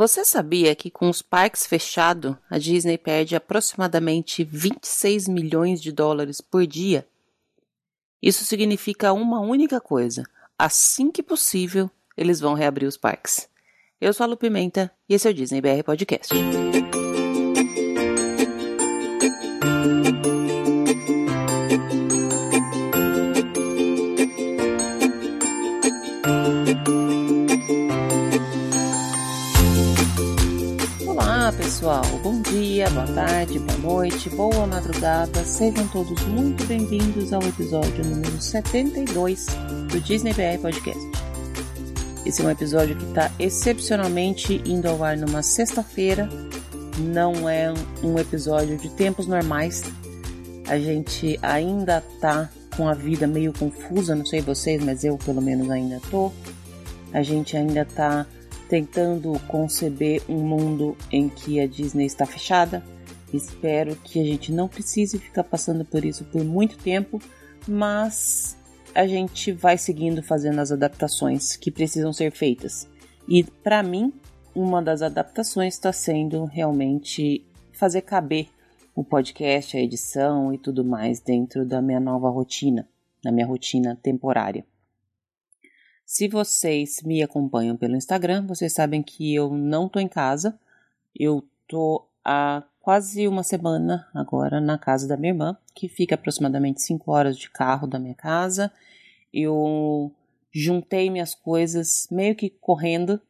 Você sabia que com os parques fechados, a Disney perde aproximadamente 26 milhões de dólares por dia? Isso significa uma única coisa: assim que possível, eles vão reabrir os parques. Eu sou a Lu Pimenta e esse é o Disney BR Podcast. Pessoal, bom dia, boa tarde, boa noite, boa madrugada, sejam todos muito bem-vindos ao episódio número 72 do Disney BR Podcast. Esse é um episódio que está excepcionalmente indo ao ar numa sexta-feira, não é um episódio de tempos normais, a gente ainda tá com a vida meio confusa, não sei vocês, mas eu pelo menos ainda tô. A gente ainda tá tentando conceber um mundo em que a Disney está fechada. Espero que a gente não precise ficar passando por isso por muito tempo, mas a gente vai seguindo fazendo as adaptações que precisam ser feitas. E para mim, uma das adaptações está sendo realmente fazer caber o podcast, a edição e tudo mais dentro da minha nova rotina, da minha rotina temporária. Se vocês me acompanham pelo Instagram, vocês sabem que eu não tô em casa. Eu tô há quase uma semana agora na casa da minha irmã, que fica aproximadamente 5 horas de carro da minha casa. Eu juntei minhas coisas meio que correndo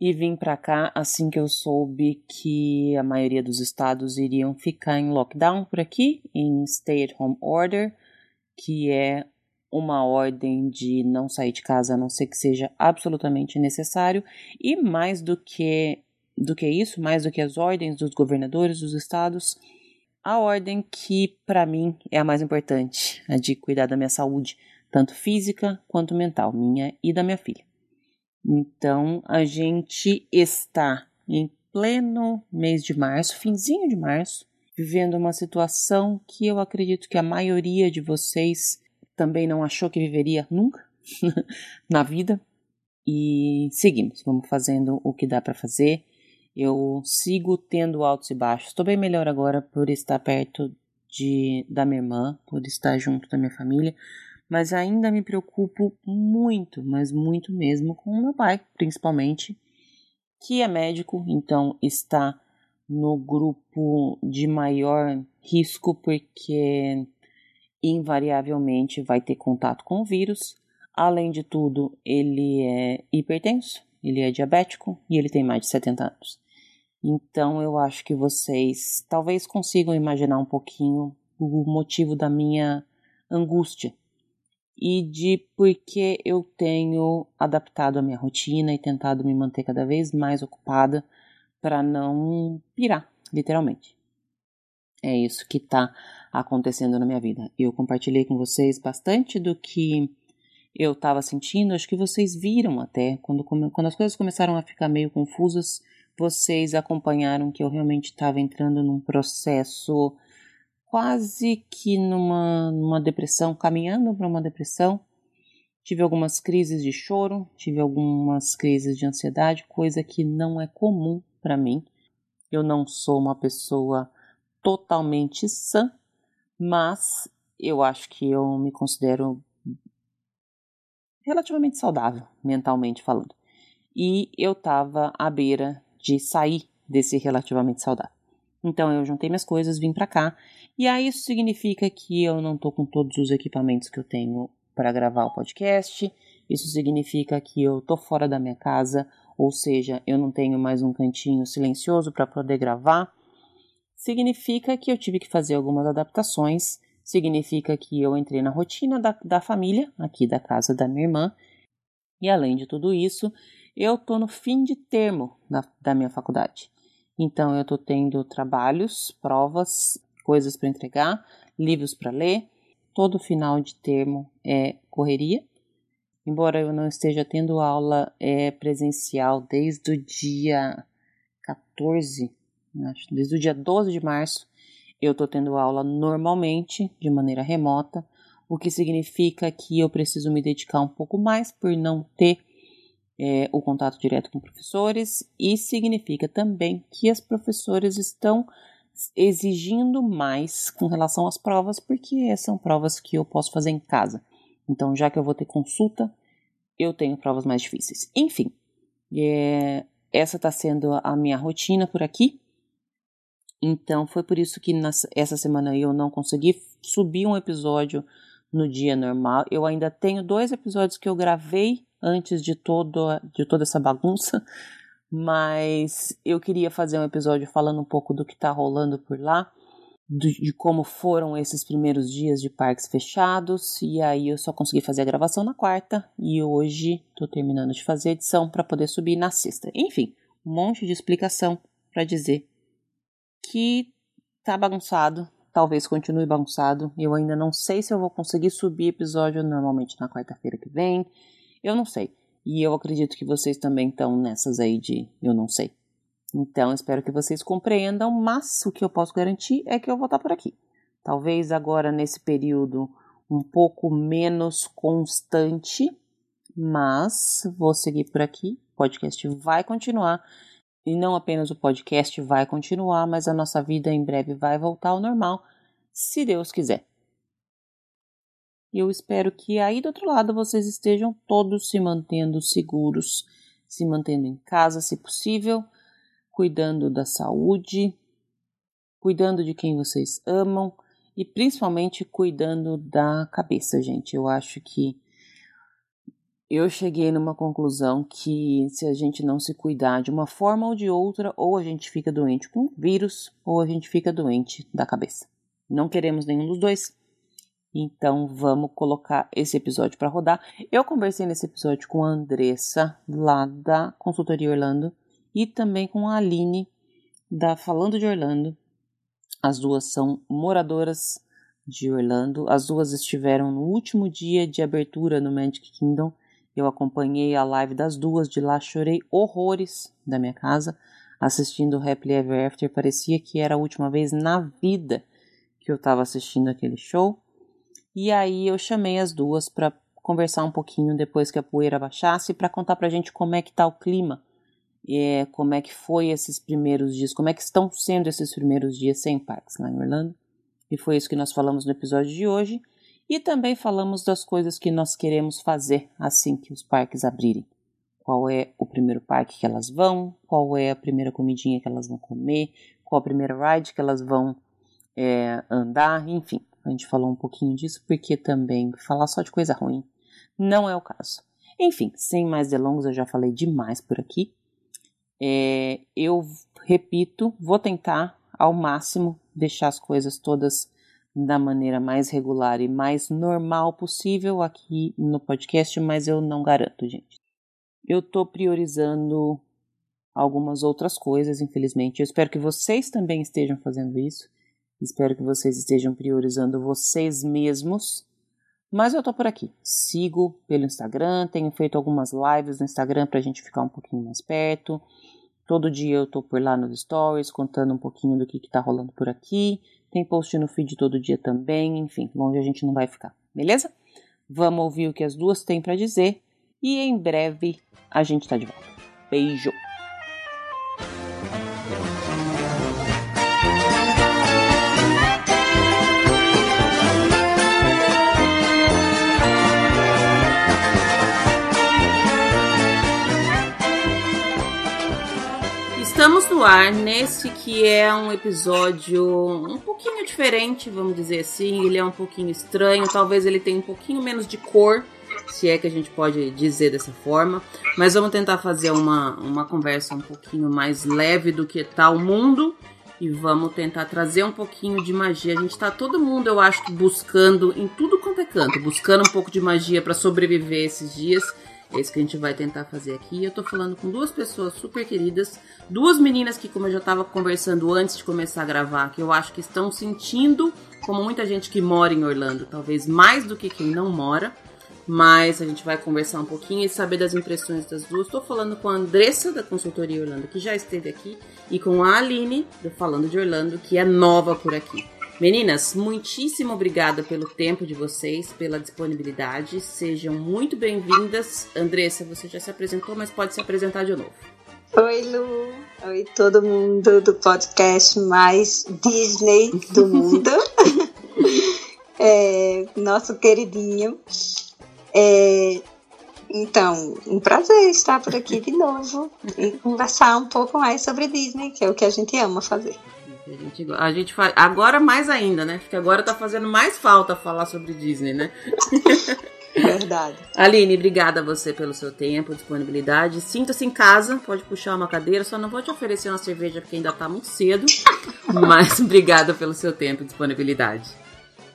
e vim para cá assim que eu soube que a maioria dos estados iriam ficar em lockdown por aqui, em stay at home order, que é uma ordem de não sair de casa a não ser que seja absolutamente necessário e mais do que do que isso, mais do que as ordens dos governadores dos estados, a ordem que para mim é a mais importante, a de cuidar da minha saúde, tanto física quanto mental, minha e da minha filha. Então, a gente está em pleno mês de março, finzinho de março, vivendo uma situação que eu acredito que a maioria de vocês também não achou que viveria nunca na vida. E seguimos, vamos fazendo o que dá para fazer. Eu sigo tendo altos e baixos. Estou bem melhor agora por estar perto de, da minha irmã, por estar junto da minha família, mas ainda me preocupo muito, mas muito mesmo com o meu pai, principalmente, que é médico, então está no grupo de maior risco, porque invariavelmente vai ter contato com o vírus. Além de tudo, ele é hipertenso, ele é diabético e ele tem mais de 70 anos. Então eu acho que vocês talvez consigam imaginar um pouquinho o motivo da minha angústia e de por que eu tenho adaptado a minha rotina e tentado me manter cada vez mais ocupada para não pirar, literalmente. É isso que está acontecendo na minha vida. Eu compartilhei com vocês bastante do que eu estava sentindo, acho que vocês viram até, quando, quando as coisas começaram a ficar meio confusas, vocês acompanharam que eu realmente estava entrando num processo quase que numa, numa depressão, caminhando para uma depressão. Tive algumas crises de choro, tive algumas crises de ansiedade, coisa que não é comum para mim. Eu não sou uma pessoa totalmente sã, mas eu acho que eu me considero relativamente saudável, mentalmente falando. E eu estava à beira de sair desse relativamente saudável. Então eu juntei minhas coisas, vim para cá, e aí isso significa que eu não tô com todos os equipamentos que eu tenho para gravar o podcast. Isso significa que eu tô fora da minha casa, ou seja, eu não tenho mais um cantinho silencioso para poder gravar significa que eu tive que fazer algumas adaptações, significa que eu entrei na rotina da, da família, aqui da casa da minha irmã, e além de tudo isso, eu tô no fim de termo da, da minha faculdade. Então eu tô tendo trabalhos, provas, coisas para entregar, livros para ler. Todo final de termo é correria. Embora eu não esteja tendo aula é, presencial desde o dia 14 desde o dia 12 de março, eu estou tendo aula normalmente, de maneira remota, o que significa que eu preciso me dedicar um pouco mais por não ter é, o contato direto com professores e significa também que as professoras estão exigindo mais com relação às provas, porque são provas que eu posso fazer em casa. Então, já que eu vou ter consulta, eu tenho provas mais difíceis. Enfim, é, essa está sendo a minha rotina por aqui. Então, foi por isso que essa semana eu não consegui subir um episódio no dia normal. Eu ainda tenho dois episódios que eu gravei antes de, todo, de toda essa bagunça, mas eu queria fazer um episódio falando um pouco do que está rolando por lá de, de, como foram esses primeiros dias de parques fechados, e aí eu só consegui fazer a gravação na quarta, e hoje estou terminando de fazer a edição para poder subir na sexta. Enfim, um monte de explicação para dizer que tá bagunçado, talvez continue bagunçado. Eu ainda não sei se eu vou conseguir subir episódio normalmente na quarta-feira que vem. Eu não sei. E eu acredito que vocês também estão nessas aí de eu não sei. Então, espero que vocês compreendam, mas o que eu posso garantir é que eu vou estar por aqui. Talvez agora nesse período um pouco menos constante, mas vou seguir por aqui. O podcast vai continuar. E não apenas o podcast vai continuar, mas a nossa vida em breve vai voltar ao normal, se Deus quiser. E eu espero que aí do outro lado vocês estejam todos se mantendo seguros, se mantendo em casa, se possível cuidando da saúde, cuidando de quem vocês amam e principalmente cuidando da cabeça, gente. Eu acho que eu cheguei numa conclusão que se a gente não se cuidar de uma forma ou de outra, ou a gente fica doente com vírus, ou a gente fica doente da cabeça. Não queremos nenhum dos dois. Então vamos colocar esse episódio para rodar. Eu conversei nesse episódio com a Andressa, lá da Consultoria Orlando, e também com a Aline da Falando de Orlando. As duas são moradoras de Orlando. As duas estiveram no último dia de abertura no Magic Kingdom. Eu acompanhei a live das duas de lá, chorei horrores da minha casa assistindo Happily Ever After. Parecia que era a última vez na vida que eu estava assistindo aquele show. E aí eu chamei as duas para conversar um pouquinho depois que a poeira baixasse para contar pra gente como é que tá o clima é, como é que foi esses primeiros dias, como é que estão sendo esses primeiros dias sem parques lá em Orlando. E foi isso que nós falamos no episódio de hoje. E também falamos das coisas que nós queremos fazer assim que os parques abrirem. Qual é o primeiro parque que elas vão, qual é a primeira comidinha que elas vão comer, qual a primeira ride que elas vão é, andar, enfim. A gente falou um pouquinho disso porque também falar só de coisa ruim não é o caso. Enfim, sem mais delongas, eu já falei demais por aqui. É, eu repito, vou tentar ao máximo deixar as coisas todas da maneira mais regular e mais normal possível aqui no podcast, mas eu não garanto, gente. Eu tô priorizando algumas outras coisas, infelizmente. Eu espero que vocês também estejam fazendo isso. Espero que vocês estejam priorizando vocês mesmos. Mas eu tô por aqui. Sigo pelo Instagram, tenho feito algumas lives no Instagram pra gente ficar um pouquinho mais perto. Todo dia eu tô por lá nos stories, contando um pouquinho do que, que tá rolando por aqui. Tem post no feed todo dia também, enfim, longe a gente não vai ficar, beleza? Vamos ouvir o que as duas têm para dizer e em breve a gente tá de volta. Beijo! Estamos no ar nesse que é um episódio um pouquinho diferente, vamos dizer assim. Ele é um pouquinho estranho, talvez ele tenha um pouquinho menos de cor, se é que a gente pode dizer dessa forma. Mas vamos tentar fazer uma, uma conversa um pouquinho mais leve do que tá o mundo e vamos tentar trazer um pouquinho de magia. A gente tá todo mundo, eu acho, buscando em tudo quanto é canto, buscando um pouco de magia para sobreviver esses dias. É isso que a gente vai tentar fazer aqui. Eu tô falando com duas pessoas super queridas, duas meninas que, como eu já tava conversando antes de começar a gravar, que eu acho que estão sentindo, como muita gente que mora em Orlando, talvez mais do que quem não mora. Mas a gente vai conversar um pouquinho e saber das impressões das duas. Estou falando com a Andressa, da consultoria Orlando, que já esteve aqui, e com a Aline, do Falando de Orlando, que é nova por aqui. Meninas, muitíssimo obrigada pelo tempo de vocês, pela disponibilidade. Sejam muito bem-vindas. Andressa, você já se apresentou, mas pode se apresentar de novo. Oi, Lu. Oi, todo mundo do podcast mais Disney do mundo. é, nosso queridinho. É, então, um prazer estar por aqui de novo e conversar um pouco mais sobre Disney, que é o que a gente ama fazer. A gente, a gente faz, agora mais ainda, né? Porque agora tá fazendo mais falta falar sobre Disney, né? Verdade. Aline, obrigada a você pelo seu tempo, disponibilidade. Sinta-se em casa, pode puxar uma cadeira, só não vou te oferecer uma cerveja porque ainda tá muito cedo. mas obrigada pelo seu tempo e disponibilidade.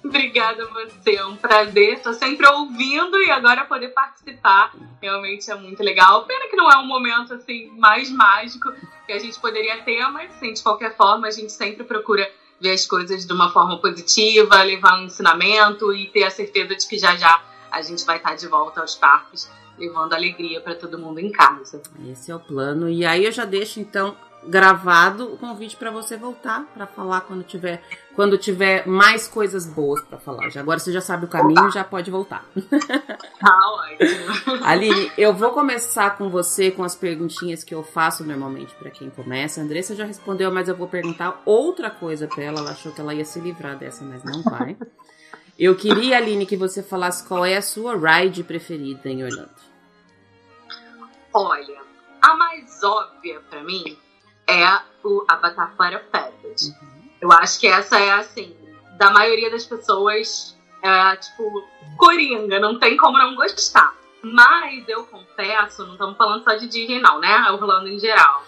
Obrigada a você, é um prazer. Estou sempre ouvindo e agora poder participar. Realmente é muito legal. Pena que não é um momento assim mais mágico que a gente poderia ter, mas sim, de qualquer forma, a gente sempre procura ver as coisas de uma forma positiva, levar um ensinamento e ter a certeza de que já já a gente vai estar de volta aos parques, levando alegria para todo mundo em casa. Esse é o plano. E aí eu já deixo então gravado o convite para você voltar para falar quando tiver quando tiver mais coisas boas para falar. Já agora você já sabe o caminho, já pode voltar. Tá ótimo. Aline, eu vou começar com você com as perguntinhas que eu faço normalmente para quem começa. A Andressa já respondeu, mas eu vou perguntar outra coisa para ela. Ela achou que ela ia se livrar dessa, mas não vai. Eu queria, Aline, que você falasse qual é a sua ride preferida em Orlando. Olha, a mais óbvia para mim é o Avatar Flight of Passage. Uhum. Eu acho que essa é, assim, da maioria das pessoas, é, tipo, coringa, não tem como não gostar. Mas eu confesso, não estamos falando só de Disney, não, né? Orlando em geral.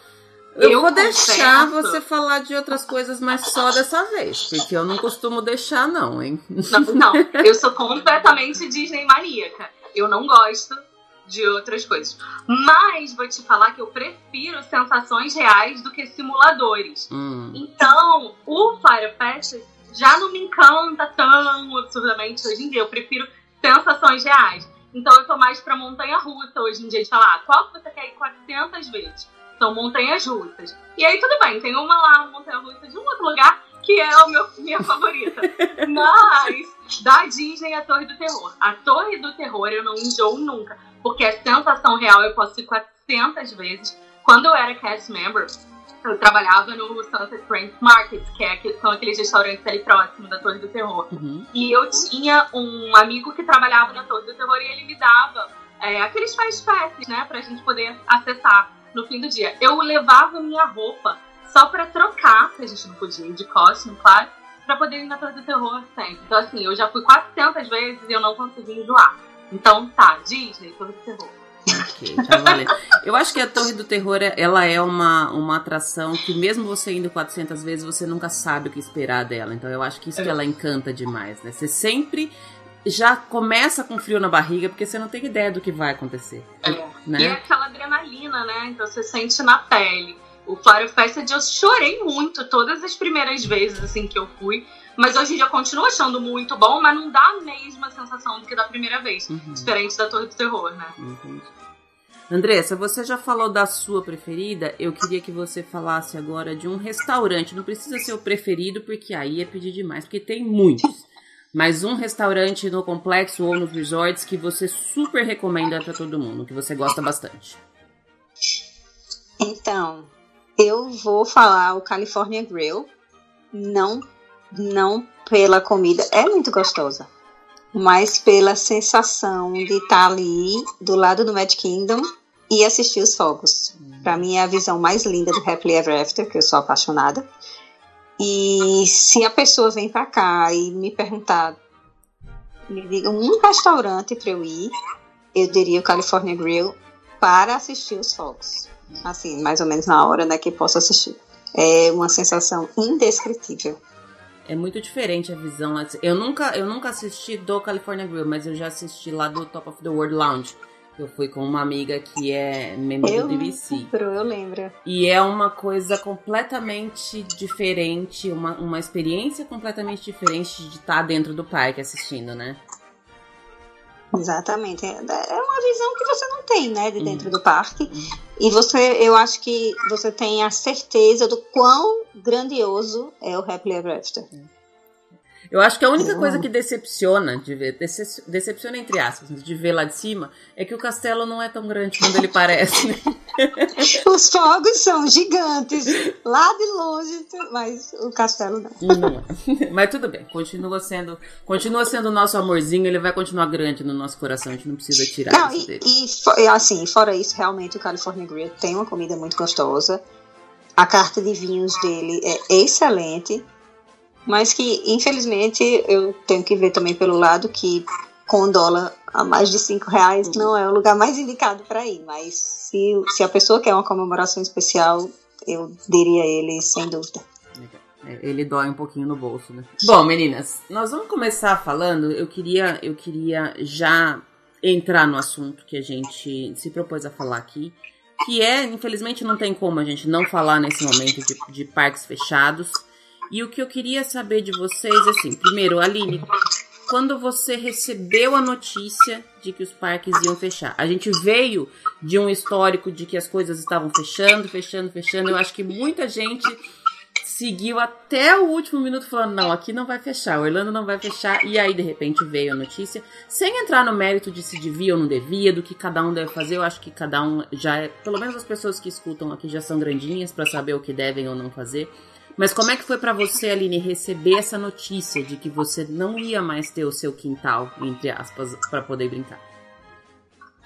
Eu, eu vou confesso... deixar você falar de outras coisas, mas só dessa vez, porque eu não costumo deixar, não, hein? Não, não eu sou completamente Disney maníaca. Eu não gosto de outras coisas. Mas vou te falar que eu prefiro sensações reais do que simuladores. Hum. Então, o Fire Fest já não me encanta tão absurdamente hoje em dia. Eu prefiro sensações reais. Então, eu tô mais pra montanha russa hoje em dia, de falar, ah, qual que você quer ir 400 vezes? São montanhas russas. E aí, tudo bem, tem uma lá, uma montanha russa de um outro lugar, que é a meu, minha favorita. Mas, da Disney, a Torre do Terror. A Torre do Terror eu não enjoo nunca porque a sensação real eu posso ir 400 vezes. Quando eu era cast member, eu trabalhava no Sunset Frank Market, que, é, que são aqueles restaurantes ali próximo da Torre do Terror. Uhum. E eu tinha um amigo que trabalhava na Torre do Terror e ele me dava é, aqueles fast passes, né, pra gente poder acessar no fim do dia. Eu levava minha roupa só pra trocar, porque a gente não podia ir de costume, claro, pra poder ir na Torre do Terror sempre. Então, assim, eu já fui 400 vezes e eu não consegui enjoar. Então tá, Disney, Torre do Terror. Ok, tá valendo. Eu acho que a Torre do Terror, ela é uma, uma atração que mesmo você indo 400 vezes, você nunca sabe o que esperar dela. Então eu acho que isso é. que ela encanta demais, né? Você sempre já começa com frio na barriga, porque você não tem ideia do que vai acontecer. É. Né? E é aquela adrenalina, né? Então você sente na pele. O Fire Fest eu chorei muito todas as primeiras vezes assim que eu fui. Mas hoje em dia eu continuo achando muito bom, mas não dá a mesma sensação do que da primeira vez. Uhum. Diferente da Torre do Terror, né? Uhum. Andressa, você já falou da sua preferida. Eu queria que você falasse agora de um restaurante. Não precisa ser o preferido, porque aí é pedir demais, porque tem muitos. Mas um restaurante no complexo ou nos resorts que você super recomenda para todo mundo, que você gosta bastante. Então, eu vou falar o California Grill. Não não pela comida, é muito gostosa, mas pela sensação de estar ali do lado do Mad Kingdom e assistir os fogos. Para mim é a visão mais linda do Happily Ever After, que eu sou apaixonada. E se a pessoa vem para cá e me perguntar, me diga um restaurante para eu ir, eu diria o California Grill para assistir os fogos. Assim, mais ou menos na hora né, que posso assistir. É uma sensação indescritível. É muito diferente a visão lá. Eu nunca, eu nunca assisti do California Grill, mas eu já assisti lá do Top of the World Lounge. Eu fui com uma amiga que é membro eu do DVC. Lembro, eu lembro. E é uma coisa completamente diferente, uma, uma experiência completamente diferente de estar dentro do parque assistindo, né? Exatamente. É, uma visão que você não tem, né, de dentro uhum. do parque. E você, eu acho que você tem a certeza do quão grandioso é o Happily Ever After. Eu acho que a única coisa que decepciona de ver, decepciona entre aspas, de ver lá de cima, é que o castelo não é tão grande quando ele parece. Né? Os fogos são gigantes, lá de longe, mas o castelo não. não. Mas tudo bem, continua sendo, continua sendo o nosso amorzinho, ele vai continuar grande no nosso coração, a gente não precisa tirar não, isso e, dele. E assim, fora isso, realmente o California Grill tem uma comida muito gostosa. A carta de vinhos dele é excelente mas que infelizmente eu tenho que ver também pelo lado que com dólar a mais de cinco reais não é o lugar mais indicado para ir, mas se, se a pessoa quer uma comemoração especial, eu diria ele sem dúvida. Ele dói um pouquinho no bolso, né? Bom, meninas, nós vamos começar falando. Eu queria, eu queria já entrar no assunto que a gente se propôs a falar aqui, que é, infelizmente, não tem como a gente não falar nesse momento de, de parques fechados. E o que eu queria saber de vocês, assim, primeiro, Aline, quando você recebeu a notícia de que os parques iam fechar, a gente veio de um histórico de que as coisas estavam fechando, fechando, fechando. Eu acho que muita gente seguiu até o último minuto falando: não, aqui não vai fechar, Orlando não vai fechar. E aí, de repente, veio a notícia, sem entrar no mérito de se devia ou não devia, do que cada um deve fazer. Eu acho que cada um já é, pelo menos as pessoas que escutam aqui já são grandinhas para saber o que devem ou não fazer. Mas como é que foi para você, Aline, receber essa notícia de que você não ia mais ter o seu quintal, entre aspas, para poder brincar?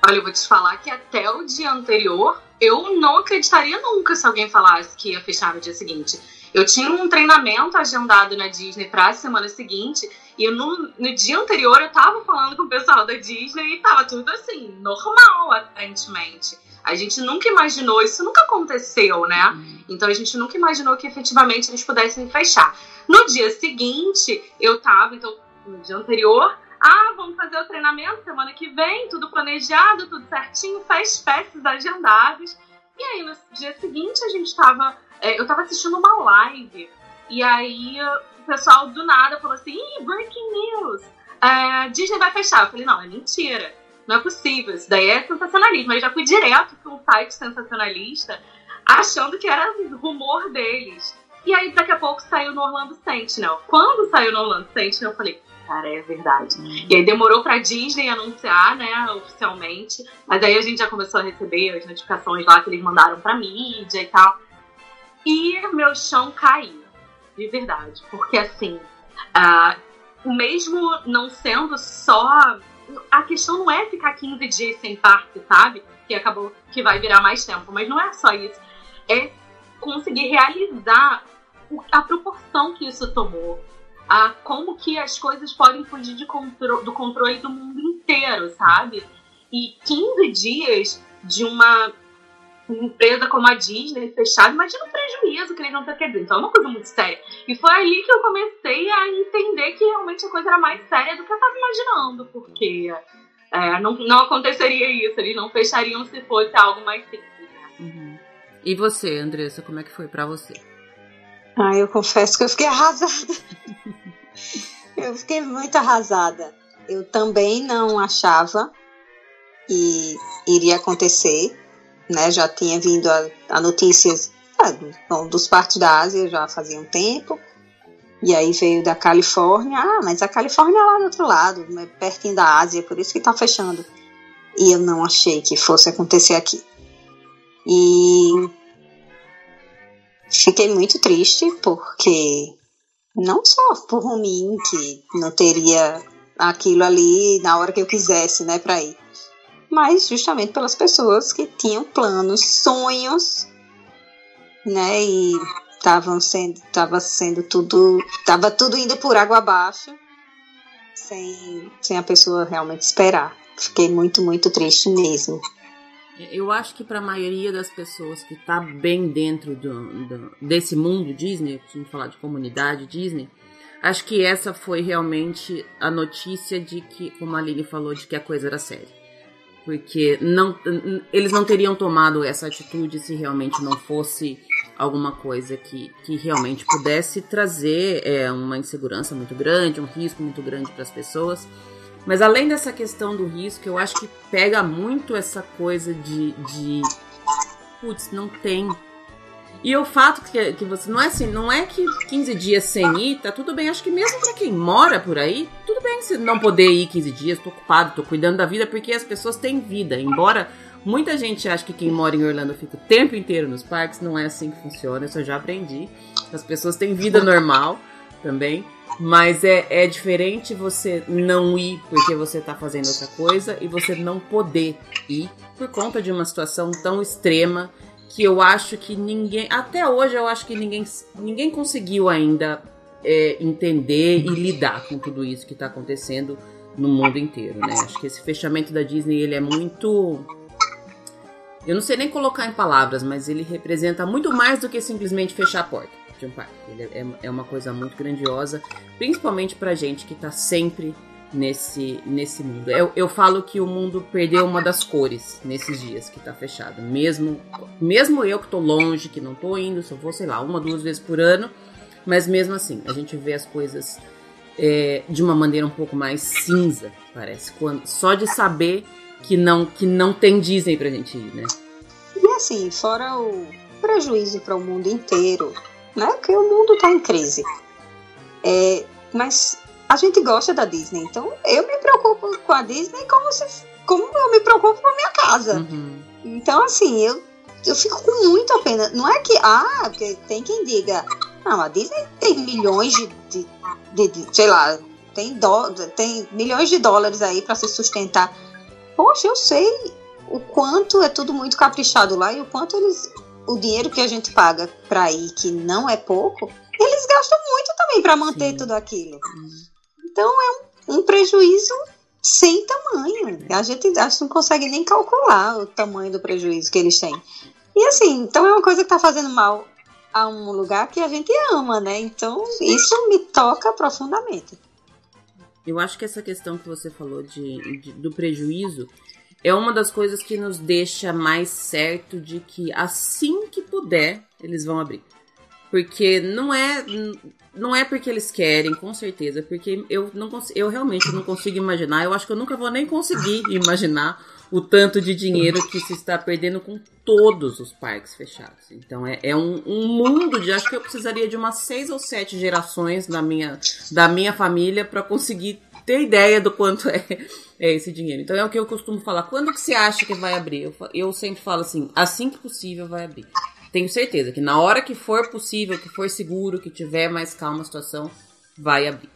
Olha, eu vou te falar que até o dia anterior eu não acreditaria nunca se alguém falasse que ia fechar no dia seguinte. Eu tinha um treinamento agendado na Disney para a semana seguinte e no, no dia anterior eu tava falando com o pessoal da Disney e tava tudo assim, normal aparentemente. A gente nunca imaginou, isso nunca aconteceu, né? Uhum. Então a gente nunca imaginou que efetivamente eles pudessem fechar. No dia seguinte, eu tava, então, no dia anterior, ah, vamos fazer o treinamento semana que vem, tudo planejado, tudo certinho, faz festas agendadas. E aí, no dia seguinte, a gente tava. É, eu tava assistindo uma live. E aí, o pessoal do nada falou assim: Ih, breaking news! É, Disney vai fechar. Eu falei: não, é mentira. Não é possível, isso daí é sensacionalismo. Aí já fui direto para um site sensacionalista, achando que era rumor deles. E aí daqui a pouco saiu no Orlando Sentinel. Quando saiu no Orlando Sentinel, eu falei, cara, é verdade. E aí demorou pra Disney anunciar, né, oficialmente. Mas aí a gente já começou a receber as notificações lá que eles mandaram pra mídia e tal. E meu chão caiu, de verdade. Porque assim, uh, mesmo não sendo só a questão não é ficar 15 dias sem parque, sabe? Que acabou que vai virar mais tempo, mas não é só isso. É conseguir realizar a proporção que isso tomou, a como que as coisas podem fugir contro do controle do mundo inteiro, sabe? E 15 dias de uma empresa como a Disney fechada, imagina o prejuízo que eles vão ter que ter. Então é uma coisa muito séria. E foi ali que eu comecei a entender que realmente a coisa era mais séria do que eu estava imaginando, porque é, não, não aconteceria isso, eles não fechariam se fosse algo mais simples. Né? Uhum. E você, Andressa, como é que foi para você? Ah, eu confesso que eu fiquei arrasada. eu fiquei muito arrasada. Eu também não achava que iria acontecer né? Já tinha vindo a, a notícias é, dos partes da Ásia já fazia um tempo. E aí veio da Califórnia. Ah, mas a Califórnia é lá do outro lado, né, pertinho da Ásia, por isso que tá fechando. E eu não achei que fosse acontecer aqui. E fiquei muito triste porque não só por mim que não teria aquilo ali na hora que eu quisesse, né, para ir mas justamente pelas pessoas que tinham planos, sonhos, né? E estavam sendo, tava sendo tudo, tava tudo indo por água abaixo, sem, sem a pessoa realmente esperar. Fiquei muito, muito triste mesmo. Eu acho que para a maioria das pessoas que está bem dentro do, do, desse mundo Disney, vamos falar de comunidade Disney, acho que essa foi realmente a notícia de que, como a Lili falou, de que a coisa era séria porque não, eles não teriam tomado essa atitude se realmente não fosse alguma coisa que, que realmente pudesse trazer é, uma insegurança muito grande, um risco muito grande para as pessoas. Mas além dessa questão do risco, eu acho que pega muito essa coisa de, de putz, não tem E o fato que, que você. Não é assim, não é que 15 dias sem ir, tá tudo bem. Acho que mesmo pra quem mora por aí, tudo bem se não poder ir 15 dias, tô ocupado, tô cuidando da vida, porque as pessoas têm vida. Embora muita gente ache que quem mora em Orlando fica o tempo inteiro nos parques, não é assim que funciona, isso eu já aprendi. As pessoas têm vida normal também. Mas é, é diferente você não ir porque você tá fazendo outra coisa e você não poder ir por conta de uma situação tão extrema que eu acho que ninguém. Até hoje eu acho que ninguém, ninguém conseguiu ainda é, entender e lidar com tudo isso que está acontecendo no mundo inteiro, né? Acho que esse fechamento da Disney ele é muito. Eu não sei nem colocar em palavras, mas ele representa muito mais do que simplesmente fechar a porta de um parque. Ele é, é uma coisa muito grandiosa, principalmente pra gente que tá sempre nesse, nesse mundo. Eu, eu falo que o mundo perdeu uma das cores nesses dias que tá fechado. Mesmo, mesmo eu que tô longe, que não tô indo, só vou, sei lá, uma, duas vezes por ano, mas mesmo assim, a gente vê as coisas é, de uma maneira um pouco mais cinza, parece. Quando, só de saber que não, que não tem Disney pra gente ir, né? E assim, fora o prejuízo para o mundo inteiro, né? Porque o mundo tá em crise. É, mas a gente gosta da Disney, então eu me preocupo com a Disney como se como eu me preocupo com a minha casa. Uhum. Então, assim, eu, eu fico com muita pena. Não é que, ah, porque tem quem diga, não, a Disney tem milhões de, de, de, de sei lá, tem, do, tem milhões de dólares aí para se sustentar. Poxa, eu sei o quanto é tudo muito caprichado lá e o quanto eles, o dinheiro que a gente paga para ir, que não é pouco, eles gastam muito também para manter Sim. tudo aquilo. Então é um, um prejuízo sem tamanho. A gente, a gente não consegue nem calcular o tamanho do prejuízo que eles têm. E assim, então é uma coisa que está fazendo mal a um lugar que a gente ama, né? Então isso me toca profundamente. Eu acho que essa questão que você falou de, de, do prejuízo é uma das coisas que nos deixa mais certo de que assim que puder, eles vão abrir. Porque não é não é porque eles querem, com certeza, porque eu não eu realmente não consigo imaginar, eu acho que eu nunca vou nem conseguir imaginar o tanto de dinheiro que se está perdendo com todos os parques fechados. Então é, é um, um, mundo de. Acho que eu precisaria de umas seis ou sete gerações da minha, da minha família para conseguir ter ideia do quanto é, é, esse dinheiro. Então é o que eu costumo falar. Quando que você acha que vai abrir? Eu, eu sempre falo assim, assim que possível vai abrir tenho certeza que na hora que for possível, que for seguro, que tiver mais calma a situação, vai abrir.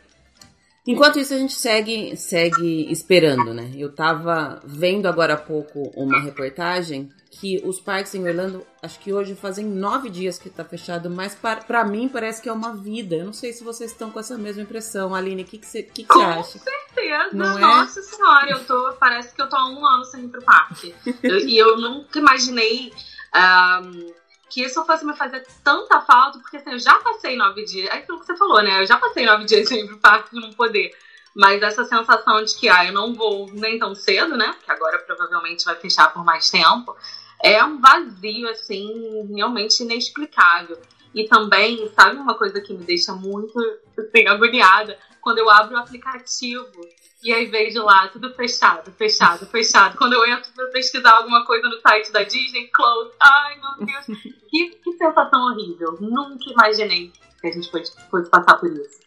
Enquanto isso, a gente segue, segue esperando, né? Eu tava vendo agora há pouco uma reportagem que os parques em Orlando, acho que hoje fazem nove dias que tá fechado, mas para mim parece que é uma vida. Eu não sei se vocês estão com essa mesma impressão. Aline, o que, que você que que acha? Com certeza! Não é? Nossa é? senhora, eu tô. Parece que eu tô há um ano sem ir pro parque. eu, e eu nunca imaginei. Um, que isso fosse me fazer tanta falta, porque assim, eu já passei nove dias, é aquilo que você falou, né? Eu já passei nove dias sem ir pro e não poder. Mas essa sensação de que, ah, eu não vou nem tão cedo, né? Que agora provavelmente vai fechar por mais tempo, é um vazio, assim, realmente inexplicável. E também, sabe uma coisa que me deixa muito, assim, agoniada? Quando eu abro o aplicativo e aí vejo lá, tudo fechado, fechado, fechado. Quando eu entro pra pesquisar alguma coisa no site da Disney, close. Ai, meu Deus. que, que sensação horrível. Nunca imaginei que a gente fosse, fosse passar por isso.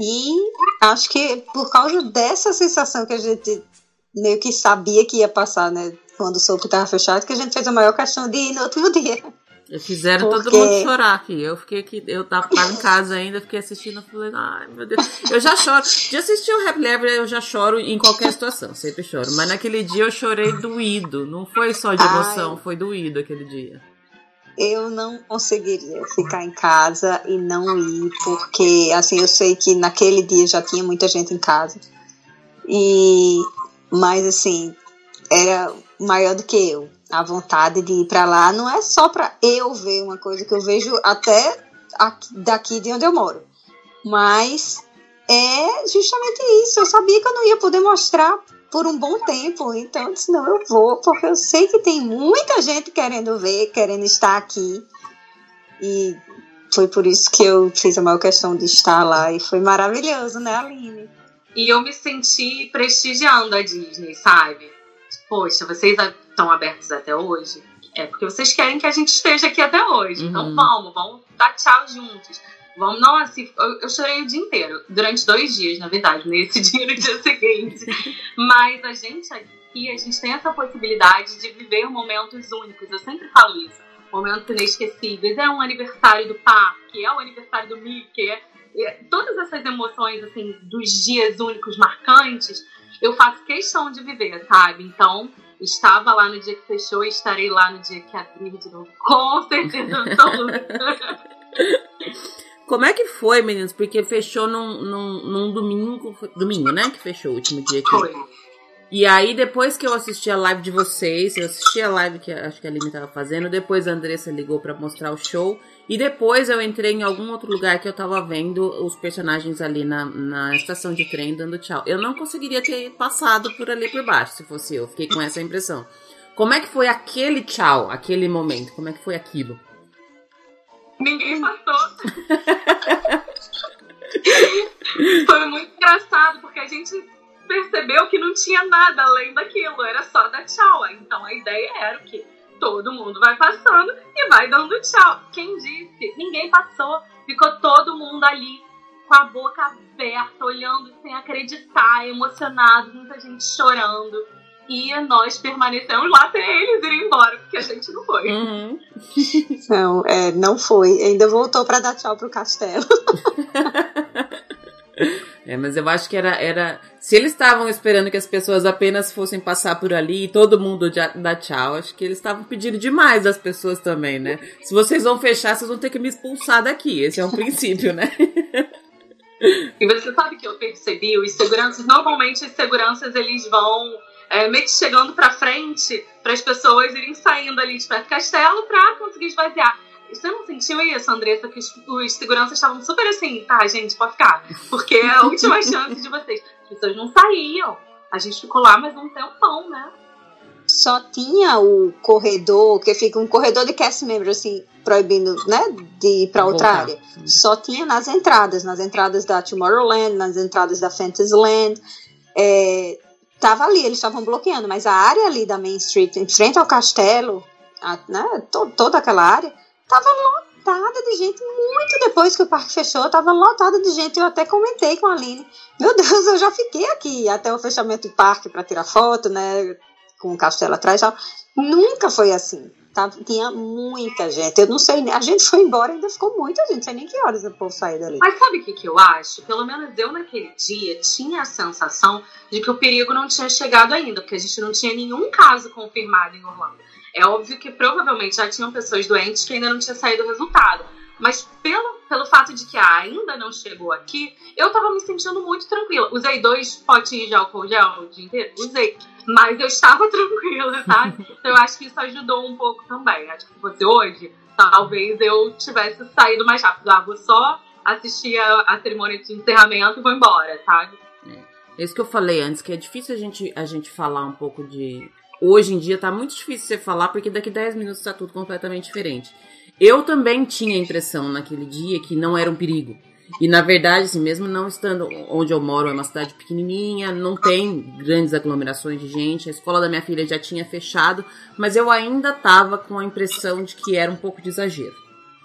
E acho que por causa dessa sensação que a gente meio que sabia que ia passar, né? Quando soube que estava fechado, que a gente fez a maior questão de ir no último dia. Fizeram Porque... todo mundo chorar aqui. Eu fiquei aqui, eu tava, em casa ainda, fiquei assistindo, falei, ai meu Deus. Eu já choro. De assistir o Happy Ever, eu já choro em qualquer situação, sempre choro. Mas naquele dia eu chorei doído. Não foi só de emoção, ai. foi doído aquele dia. Eu não conseguiria ficar em casa e não ir, porque assim, eu sei que naquele dia já tinha muita gente em casa. E mas assim, era maior do que eu a vontade de ir para lá não é só para eu ver uma coisa que eu vejo até aqui, daqui de onde eu moro, mas é justamente isso. Eu sabia que eu não ia poder mostrar por um bom tempo, então eu disse: não, eu vou, porque eu sei que tem muita gente querendo ver, querendo estar aqui, e foi por isso que eu fiz a maior questão de estar lá, e foi maravilhoso, né, Aline? E eu me senti prestigiando a Disney, sabe? Poxa, vocês estão abertos até hoje, é porque vocês querem que a gente esteja aqui até hoje. Então uhum. Então vamos, vamos dar tchau juntos. Vamos, nossa, eu, eu chorei o dia inteiro, durante dois dias, na verdade, nesse dia e no dia seguinte. Mas a gente aqui, a gente tem essa possibilidade de viver momentos únicos. Eu sempre falo isso. Momentos inesquecíveis. É um aniversário do parque, é o aniversário do Mickey, é, é, todas essas emoções, assim, dos dias únicos, marcantes, eu faço questão de viver, sabe? Então, estava lá no dia que fechou e estarei lá no dia que abrir de novo. Com certeza absoluta. Como é que foi, meninos? Porque fechou num, num, num, domingo. Domingo, né? Que fechou o último dia aqui. Foi. E aí, depois que eu assisti a live de vocês, eu assisti a live que acho que a Aline tava fazendo, depois a Andressa ligou para mostrar o show. E depois eu entrei em algum outro lugar que eu tava vendo os personagens ali na, na estação de trem dando tchau. Eu não conseguiria ter passado por ali por baixo, se fosse eu. Fiquei com essa impressão. Como é que foi aquele tchau, aquele momento? Como é que foi aquilo? Ninguém passou. Foi muito engraçado, porque a gente percebeu que não tinha nada além daquilo, era só dar tchau. Então a ideia era o quê? Todo mundo vai passando e vai dando tchau. Quem disse? Ninguém passou. Ficou todo mundo ali com a boca aberta, olhando sem acreditar, emocionado, muita gente chorando. E nós permanecemos lá até eles irem embora, porque a gente não foi. Uhum. Não, é, não foi. Ainda voltou para dar tchau pro castelo. É, mas eu acho que era, era. Se eles estavam esperando que as pessoas apenas fossem passar por ali e todo mundo dar tchau, acho que eles estavam pedindo demais das pessoas também, né? Se vocês vão fechar, vocês vão ter que me expulsar daqui. Esse é um princípio, né? E você sabe que eu percebi, os seguranças, normalmente os seguranças eles vão é, meio que chegando pra frente para as pessoas irem saindo ali de perto do castelo pra conseguir esvaziar. Você não sentiu isso, Andressa, que os, os seguranças estavam super assim, tá, gente, pode ficar, porque é a última chance de vocês. As pessoas não saíam. A gente ficou lá mais um tempão, né? Só tinha o corredor, que fica um corredor de cast member, assim, proibindo, né, de ir pra outra Voltar. área. Só tinha nas entradas, nas entradas da Tomorrowland, nas entradas da Fantasyland. É, tava ali, eles estavam bloqueando, mas a área ali da Main Street, em frente ao castelo, a, né, to, toda aquela área, tava lotada de gente. Muito depois que o parque fechou, tava lotada de gente. Eu até comentei com a Aline. Meu Deus, eu já fiquei aqui até o fechamento do parque para tirar foto, né? Com o castelo atrás e tal. Nunca foi assim. Tá? Tinha muita gente. Eu não sei, a gente foi embora e ainda ficou muita gente. Não sei nem que horas o povo saiu dali. Mas sabe o que, que eu acho? Pelo menos eu naquele dia tinha a sensação de que o perigo não tinha chegado ainda, porque a gente não tinha nenhum caso confirmado em Orlando. É óbvio que provavelmente já tinham pessoas doentes que ainda não tinha saído o resultado. Mas pelo, pelo fato de que ainda não chegou aqui, eu tava me sentindo muito tranquila. Usei dois potinhos de álcool gel o dia inteiro? Usei. Mas eu estava tranquila, sabe? Então eu acho que isso ajudou um pouco também. Acho que se fosse hoje, talvez eu tivesse saído mais rápido. Ah, vou só assistir a, a cerimônia de encerramento e vou embora, sabe? É isso que eu falei antes, que é difícil a gente, a gente falar um pouco de. Hoje em dia tá muito difícil você falar, porque daqui 10 minutos tá tudo completamente diferente. Eu também tinha a impressão naquele dia que não era um perigo. E na verdade, assim, mesmo não estando onde eu moro, é uma cidade pequenininha, não tem grandes aglomerações de gente, a escola da minha filha já tinha fechado, mas eu ainda tava com a impressão de que era um pouco de exagero.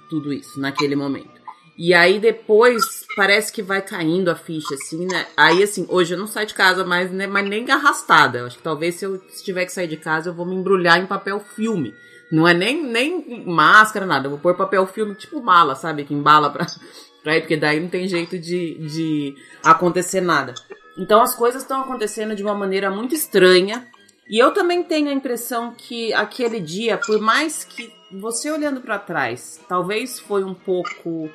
Tudo isso, naquele momento. E aí depois parece que vai caindo a ficha, assim, né? Aí, assim, hoje eu não saio de casa mais, né, mas nem arrastada. Acho que talvez se eu se tiver que sair de casa, eu vou me embrulhar em papel filme não é nem, nem máscara, nada. Eu vou pôr papel filme tipo mala, sabe? Que embala pra, pra ir, porque daí não tem jeito de, de acontecer nada. Então as coisas estão acontecendo de uma maneira muito estranha. E eu também tenho a impressão que aquele dia, por mais que você olhando para trás, talvez foi um pouco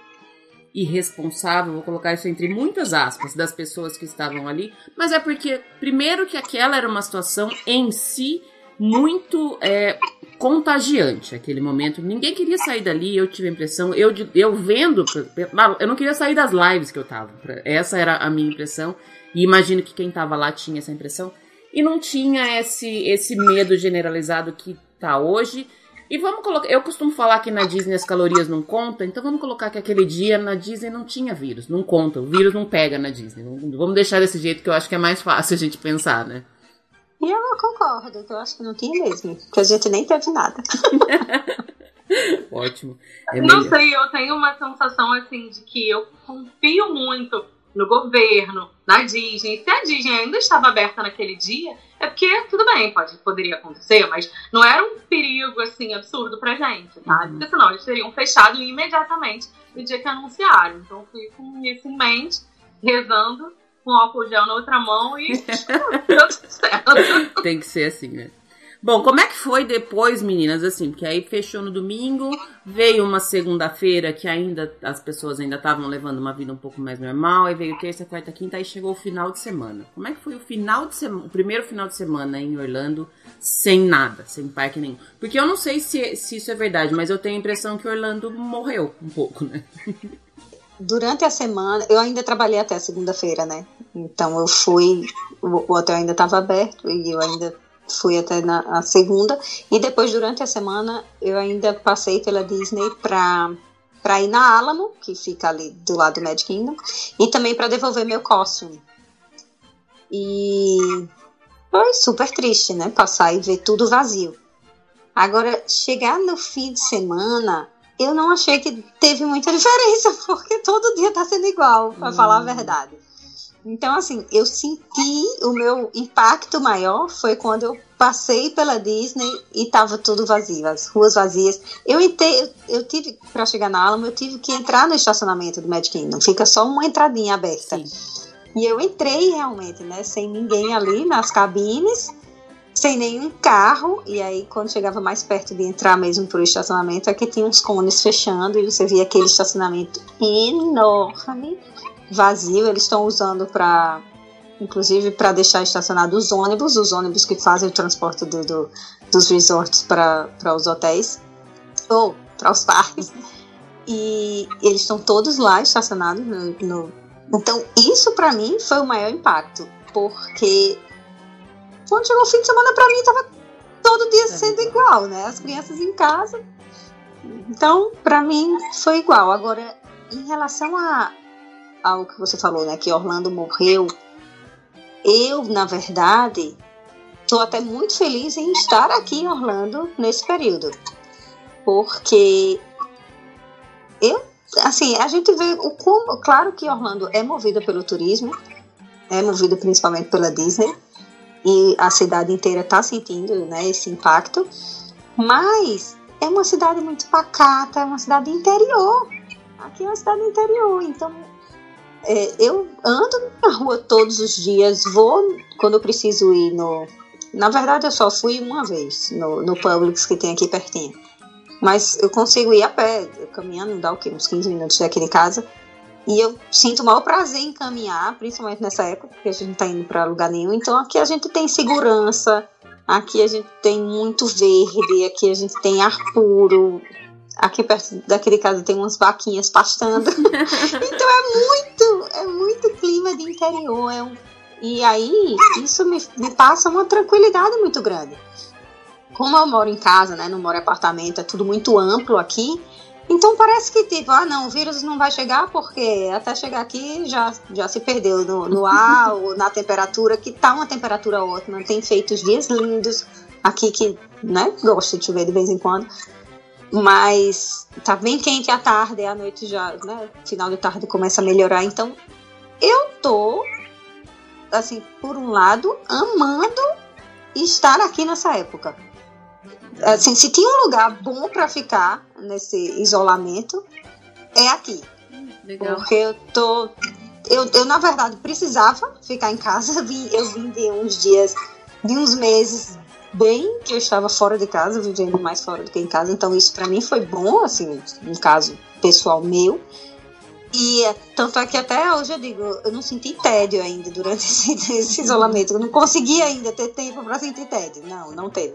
irresponsável, vou colocar isso entre muitas aspas, das pessoas que estavam ali, mas é porque, primeiro, que aquela era uma situação em si muito é, contagiante aquele momento. Ninguém queria sair dali, eu tive a impressão, eu, eu vendo, eu não queria sair das lives que eu tava. Essa era a minha impressão. E imagino que quem tava lá tinha essa impressão. E não tinha esse, esse medo generalizado que tá hoje. E vamos colocar. Eu costumo falar que na Disney as calorias não contam, então vamos colocar que aquele dia na Disney não tinha vírus. Não conta. O vírus não pega na Disney. Vamos deixar desse jeito que eu acho que é mais fácil a gente pensar, né? E eu concordo, que eu acho que não tinha mesmo, que a gente nem teve nada. Ótimo. É não sei, eu tenho uma sensação assim de que eu confio muito no governo, na Disney. Se a Disney ainda estava aberta naquele dia, é porque tudo bem, pode, poderia acontecer, mas não era um perigo assim absurdo pra gente, tá? Porque senão eles teriam fechado imediatamente no dia que anunciaram. Então eu fui com isso em mente, rezando, com álcool gel na outra mão e deu tudo certo. Tem que ser assim, né? Bom, como é que foi depois, meninas? Assim, porque aí fechou no domingo, veio uma segunda-feira que ainda as pessoas ainda estavam levando uma vida um pouco mais normal, aí veio terça, quarta, quinta, aí chegou o final de semana. Como é que foi o final de semana, o primeiro final de semana em Orlando, sem nada, sem parque nenhum? Porque eu não sei se, se isso é verdade, mas eu tenho a impressão que Orlando morreu um pouco, né? Durante a semana, eu ainda trabalhei até segunda-feira, né? Então eu fui, o hotel ainda estava aberto e eu ainda fui até na a segunda e depois durante a semana eu ainda passei pela Disney para para ir na Alamo, que fica ali do lado do Magic Kingdom, e também para devolver meu costume. E foi super triste, né? Passar e ver tudo vazio. Agora, chegar no fim de semana, eu não achei que teve muita diferença, porque todo dia tá sendo igual, para hum. falar a verdade. Então, assim, eu senti o meu impacto maior foi quando eu passei pela Disney e tava tudo vazio, as ruas vazias. Eu entrei, eu, eu tive, para chegar na Alamo, eu tive que entrar no estacionamento do Magic Kingdom. Fica só uma entradinha aberta. Sim. E eu entrei realmente, né, sem ninguém ali nas cabines, sem nenhum carro. E aí, quando chegava mais perto de entrar mesmo pro estacionamento, é que tinha uns cones fechando e você via aquele estacionamento enorme vazio, eles estão usando para inclusive para deixar estacionados os ônibus, os ônibus que fazem o transporte do, do dos resorts para os hotéis ou para os parques. E eles estão todos lá estacionados no, no... então isso para mim foi o maior impacto, porque quando chegou o fim de semana para mim tava todo dia sendo igual, né? As crianças em casa. Então, para mim foi igual. Agora, em relação a, ao que você falou, né? Que Orlando morreu. Eu, na verdade, estou até muito feliz em estar aqui em Orlando nesse período. Porque eu, assim, a gente vê o como, claro que Orlando é movida pelo turismo, é movida principalmente pela Disney, e a cidade inteira está sentindo né, esse impacto, mas é uma cidade muito pacata, é uma cidade interior. Aqui é uma cidade interior, então é, eu ando na rua todos os dias, vou quando eu preciso ir no. Na verdade, eu só fui uma vez no, no Publix que tem aqui pertinho. Mas eu consigo ir a pé, caminhando, dá o quê? Uns 15 minutos daqui de casa. E eu sinto o maior prazer em caminhar, principalmente nessa época, porque a gente não tá indo para lugar nenhum. Então aqui a gente tem segurança, aqui a gente tem muito verde, aqui a gente tem ar puro, Aqui perto daquele casa tem umas vaquinhas pastando. então é muito, é muito clima de interior. É um... E aí, isso me, me passa uma tranquilidade muito grande. Como eu moro em casa, né? Não moro em apartamento, é tudo muito amplo aqui. Então parece que tipo, ah não, o vírus não vai chegar porque até chegar aqui já, já se perdeu no, no ar ou na temperatura, que tá uma temperatura ótima, tem feito os dias lindos aqui que, né, gosto de chover de vez em quando. Mas tá bem quente à tarde, à noite já, né? Final de tarde começa a melhorar. Então, eu tô, assim, por um lado, amando estar aqui nessa época. Assim, se tinha um lugar bom para ficar nesse isolamento, é aqui. Legal. Porque eu tô. Eu, eu, na verdade, precisava ficar em casa. Eu vim, eu vim de uns dias, de uns meses bem que eu estava fora de casa, vivendo mais fora do que em casa, então isso para mim foi bom, assim, no caso pessoal meu. E é, tanto é que até hoje eu digo, eu não senti tédio ainda durante esse, esse isolamento. Eu não consegui ainda ter tempo para sentir tédio. Não, não teve.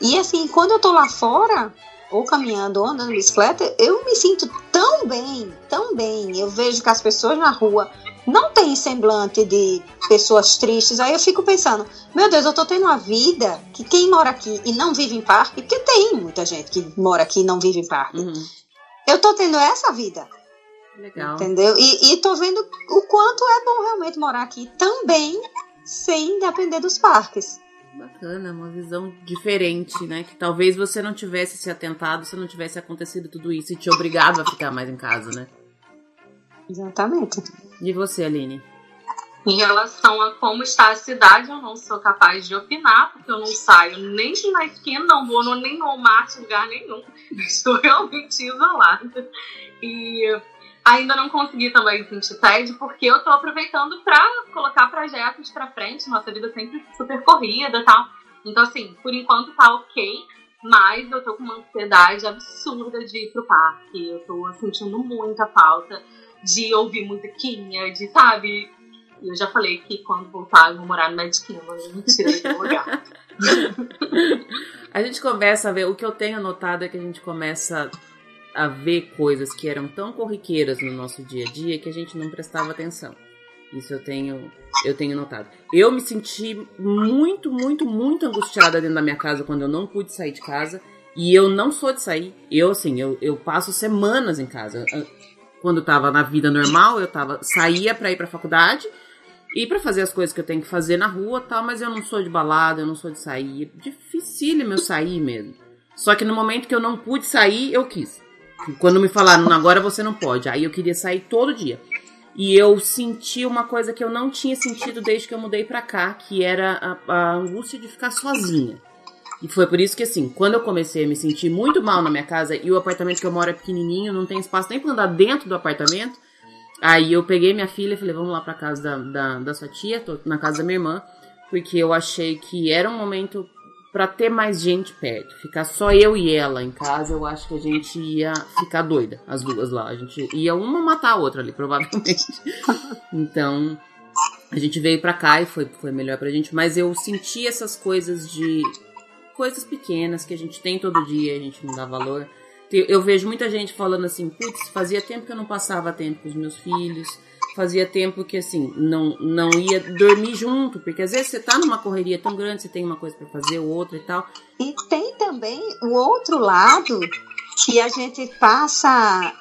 E assim, quando eu tô lá fora, ou caminhando ou andando de bicicleta, eu me sinto tão bem, tão bem. Eu vejo que as pessoas na rua não tem semblante de pessoas tristes. Aí eu fico pensando, meu Deus, eu tô tendo uma vida que quem mora aqui e não vive em parque, porque tem muita gente que mora aqui e não vive em parque. Uhum. Eu tô tendo essa vida. Legal. Entendeu? E, e tô vendo o quanto é bom realmente morar aqui também sem depender dos parques. Bacana, uma visão diferente, né? Que talvez você não tivesse se atentado se não tivesse acontecido tudo isso e te obrigado a ficar mais em casa, né? Exatamente. E você, Aline? Em relação a como está a cidade, eu não sou capaz de opinar, porque eu não saio nem na esquina, não vou no, nem no Walmart, lugar nenhum. Estou realmente isolada. E ainda não consegui também sentir TED, porque eu estou aproveitando para colocar projetos para frente. Nossa vida sempre super corrida e tal. Então, assim, por enquanto tá ok, mas eu tô com uma ansiedade absurda de ir pro parque. Eu tô sentindo muita falta de ouvir musiquinha, de, sabe, e eu já falei que quando voltar eu vou morar no Magic Kingdom, me tira daquele lugar. a gente começa a ver, o que eu tenho notado é que a gente começa a ver coisas que eram tão corriqueiras no nosso dia a dia que a gente não prestava atenção. Isso eu tenho, eu tenho notado. Eu me senti muito, muito, muito angustiada dentro da minha casa quando eu não pude sair de casa. E eu não sou de sair. Eu, assim, eu, eu passo semanas em casa. Quando eu tava na vida normal, eu tava, saía pra ir pra faculdade e para fazer as coisas que eu tenho que fazer na rua tal, mas eu não sou de balada, eu não sou de sair. Dificílimo eu sair mesmo. Só que no momento que eu não pude sair, eu quis. Quando me falaram, agora você não pode, aí eu queria sair todo dia. E eu senti uma coisa que eu não tinha sentido desde que eu mudei pra cá, que era a, a angústia de ficar sozinha. E foi por isso que, assim, quando eu comecei a me sentir muito mal na minha casa e o apartamento que eu moro é pequenininho, não tem espaço nem pra andar dentro do apartamento, Aí eu peguei minha filha e falei, vamos lá pra casa da, da, da sua tia, tô na casa da minha irmã, porque eu achei que era um momento para ter mais gente perto. Ficar só eu e ela em casa, eu acho que a gente ia ficar doida, as duas lá. A gente ia uma matar a outra ali, provavelmente. então, a gente veio pra cá e foi, foi melhor pra gente. Mas eu senti essas coisas de. Coisas pequenas que a gente tem todo dia, a gente não dá valor. Eu vejo muita gente falando assim, putz, fazia tempo que eu não passava tempo com os meus filhos, fazia tempo que assim, não, não ia dormir junto, porque às vezes você tá numa correria tão grande, você tem uma coisa para fazer, outra e tal. E tem também o outro lado que a gente passa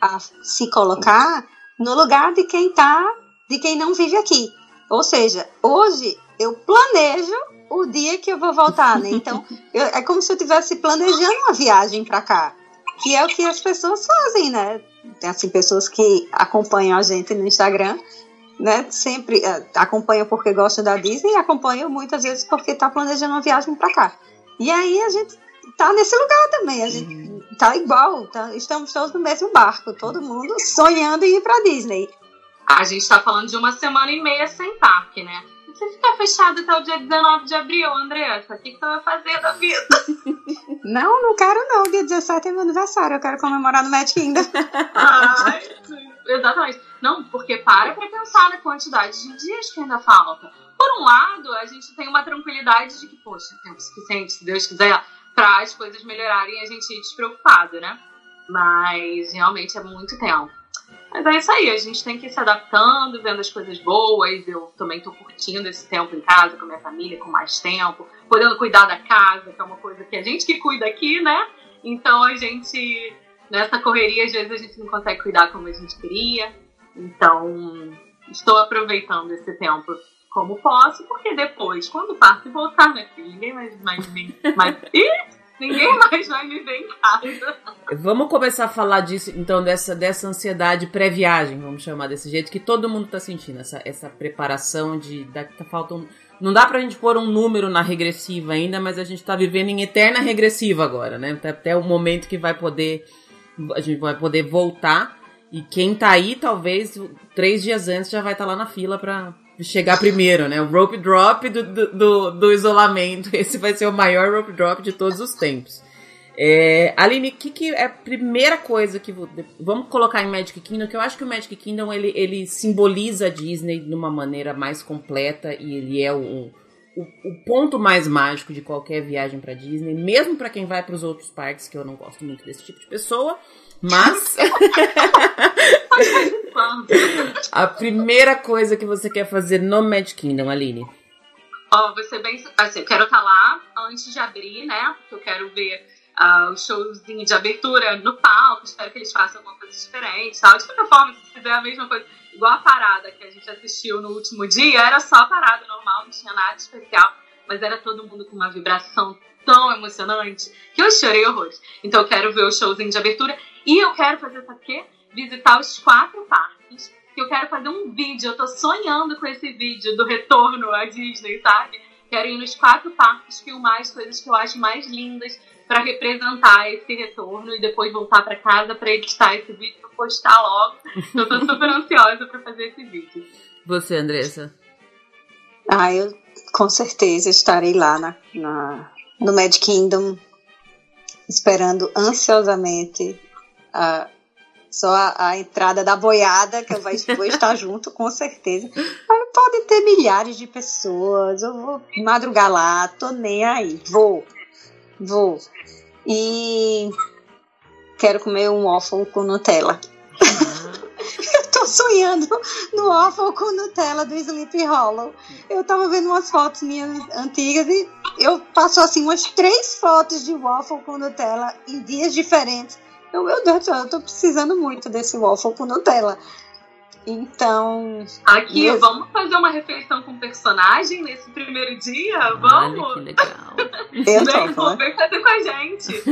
a se colocar no lugar de quem tá, de quem não vive aqui. Ou seja, hoje eu planejo o dia que eu vou voltar, né? Então, eu, é como se eu estivesse planejando uma viagem para cá que é o que as pessoas fazem, né? Tem assim pessoas que acompanham a gente no Instagram, né? Sempre uh, acompanham porque gostam da Disney e acompanham muitas vezes porque está planejando uma viagem para cá. E aí a gente tá nesse lugar também, a gente uhum. tá igual, tá, estamos todos no mesmo barco, todo mundo sonhando em ir para Disney. A gente está falando de uma semana e meia sem parque, né? Você ficar fechado até o dia 19 de abril, Andressa, o que, que você vai fazer da vida? Não, não quero não. Dia 17 é meu aniversário, eu quero comemorar no Magic Kingdom. Ai, exatamente. Não, porque para pra pensar na quantidade de dias que ainda falta. Por um lado, a gente tem uma tranquilidade de que, poxa, tempo suficiente, se Deus quiser, para as coisas melhorarem e a gente ir despreocupado, né? Mas realmente é muito tempo. Mas é isso aí, a gente tem que ir se adaptando, vendo as coisas boas. Eu também tô curtindo esse tempo em casa com a minha família, com mais tempo, podendo cuidar da casa, que é uma coisa que a gente que cuida aqui, né? Então a gente, nessa correria, às vezes a gente não consegue cuidar como a gente queria. Então, estou aproveitando esse tempo como posso, porque depois, quando o parque voltar, né, filho, ninguém mais, mais, mais Ninguém mais vai me ver em casa. Vamos começar a falar disso, então, dessa, dessa ansiedade pré-viagem, vamos chamar desse jeito, que todo mundo tá sentindo, essa, essa preparação de. Da, tá faltando. Não dá pra gente pôr um número na regressiva ainda, mas a gente tá vivendo em eterna regressiva agora, né? Até o momento que vai poder. A gente vai poder voltar. E quem tá aí, talvez, três dias antes já vai estar tá lá na fila pra, chegar primeiro, né? O rope drop do, do, do, isolamento. Esse vai ser o maior rope drop de todos os tempos. É, Aline, o que, que é a primeira coisa que. Vamos colocar em Magic Kingdom, que eu acho que o Magic Kingdom ele, ele simboliza a Disney de uma maneira mais completa e ele é o, o, o ponto mais mágico de qualquer viagem para Disney, mesmo para quem vai para os outros parques, que eu não gosto muito desse tipo de pessoa. Mas. a primeira coisa que você quer fazer no Magic Kingdom, Aline? Ó, oh, vou ser bem. Assim, eu quero estar lá antes de abrir, né? Porque eu quero ver uh, o showzinho de abertura no palco. Espero que eles façam alguma coisa diferente tal. De qualquer forma, se fizer a mesma coisa, igual a parada que a gente assistiu no último dia, era só a parada normal, não tinha nada especial. mas era todo mundo com uma vibração tão emocionante que eu chorei horrores. Então eu quero ver o showzinho de abertura e eu quero fazer, sabe o quê? Visitar os quatro parques. Que eu quero fazer um vídeo. Eu tô sonhando com esse vídeo do retorno à Disney, sabe? Quero ir nos quatro parques, filmar as coisas que eu acho mais lindas para representar esse retorno e depois voltar para casa para editar esse vídeo e postar logo. Eu tô super ansiosa para fazer esse vídeo. Você, Andressa? Ah, eu com certeza estarei lá na, na no Mad Kingdom, esperando ansiosamente a, só a, a, entrada da boiada, que eu vou estar junto, com certeza. Mas pode ter milhares de pessoas, eu vou madrugar lá, tô nem aí, vou, vou. E quero comer um waffle com Nutella. eu tô sonhando no waffle com Nutella do Sleep Hollow. Eu tava vendo umas fotos minhas antigas e eu passo assim umas três fotos de waffle com Nutella em dias diferentes. Eu, meu Deus do céu, eu tô precisando muito desse waffle com Nutella. Então. Aqui, meu... vamos fazer uma refeição com personagem nesse primeiro dia? Vamos? Olha que legal. Eu Vem, topo, né? fazer com a gente.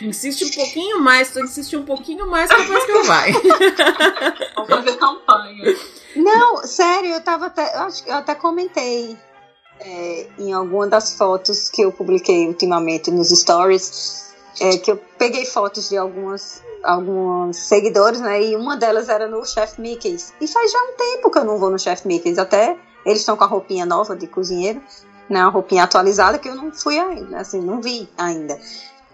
Insiste um pouquinho mais, tu insiste um pouquinho mais, depois que eu vai. Vamos fazer campanha. Não, sério, eu tava até. Eu, acho, eu até comentei é, em alguma das fotos que eu publiquei ultimamente nos stories é, que eu peguei fotos de algumas alguns seguidores, né? E uma delas era no Chef Mickey's. E faz já um tempo que eu não vou no Chef Mickey's. Até eles estão com a roupinha nova de cozinheiro, né? A roupinha atualizada que eu não fui ainda, assim, não vi ainda.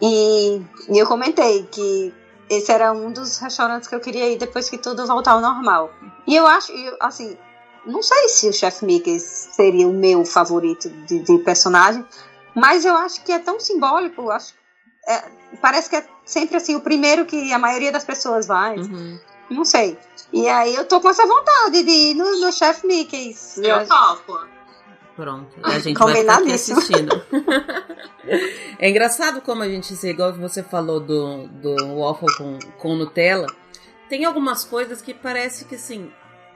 E, e eu comentei que esse era um dos restaurantes que eu queria ir depois que tudo voltar ao normal. E eu acho, assim, não sei se o Chef Mickey's seria o meu favorito de, de personagem, mas eu acho que é tão simbólico, acho é, parece que é sempre assim, o primeiro que a maioria das pessoas vai. Uhum. Não sei. E aí eu tô com essa vontade de ir no, no Chef Mickey. Eu topo. Pronto, a gente vai ficar aqui assistindo. é engraçado como a gente, igual você falou do, do waffle com, com Nutella, tem algumas coisas que parece que assim,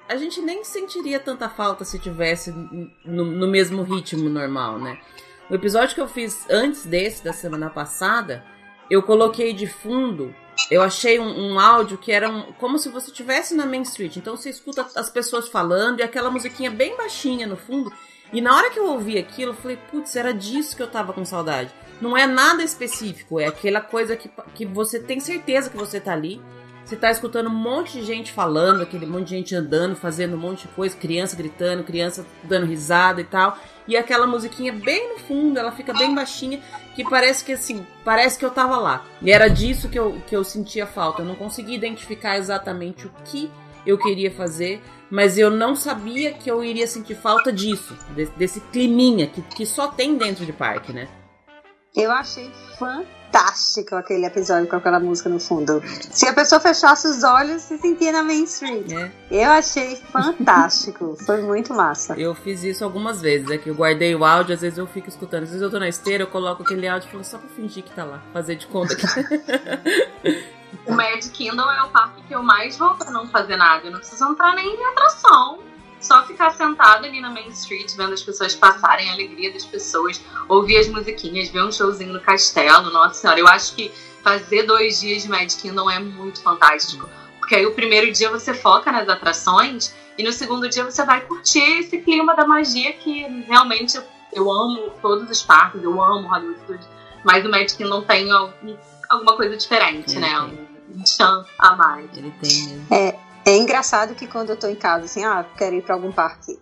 a gente nem sentiria tanta falta se tivesse no, no mesmo ritmo normal, né? O episódio que eu fiz antes desse, da semana passada, eu coloquei de fundo. Eu achei um, um áudio que era um, como se você estivesse na Main Street. Então você escuta as pessoas falando e aquela musiquinha bem baixinha no fundo. E na hora que eu ouvi aquilo, eu falei, putz, era disso que eu tava com saudade. Não é nada específico, é aquela coisa que, que você tem certeza que você tá ali. Você tá escutando um monte de gente falando, aquele monte de gente andando, fazendo um monte de coisa, criança gritando, criança dando risada e tal. E aquela musiquinha bem no fundo, ela fica bem baixinha, que parece que assim, parece que eu tava lá. E era disso que eu, que eu sentia falta. Eu não conseguia identificar exatamente o que eu queria fazer, mas eu não sabia que eu iria sentir falta disso, desse, desse climinha que, que só tem dentro de parque, né? Eu achei fantástico aquele episódio com aquela música no fundo. Se a pessoa fechasse os olhos, se sentia na Main Street. É. Eu achei fantástico. Foi muito massa. Eu fiz isso algumas vezes. É que eu guardei o áudio, às vezes eu fico escutando. Às vezes eu tô na esteira, eu coloco aquele áudio e falo só pra fingir que tá lá. Fazer de conta que. o Mad Kingdom é o parque que eu mais vou pra não fazer nada. Eu não preciso entrar nem em atração só ficar sentado ali na Main Street, vendo as pessoas passarem, a alegria das pessoas, ouvir as musiquinhas, ver um showzinho no castelo, nossa senhora, eu acho que fazer dois dias de Mad Kingdom é muito fantástico. Porque aí o primeiro dia você foca nas atrações e no segundo dia você vai curtir esse clima da magia que realmente eu, eu amo todos os parques, eu amo Hollywood Studios, mas o Mad Kingdom tem algum, alguma coisa diferente, né? Um chance a mais. Ele tem mesmo. É, é engraçado que quando eu tô em casa, assim, ah, quero ir pra algum parque.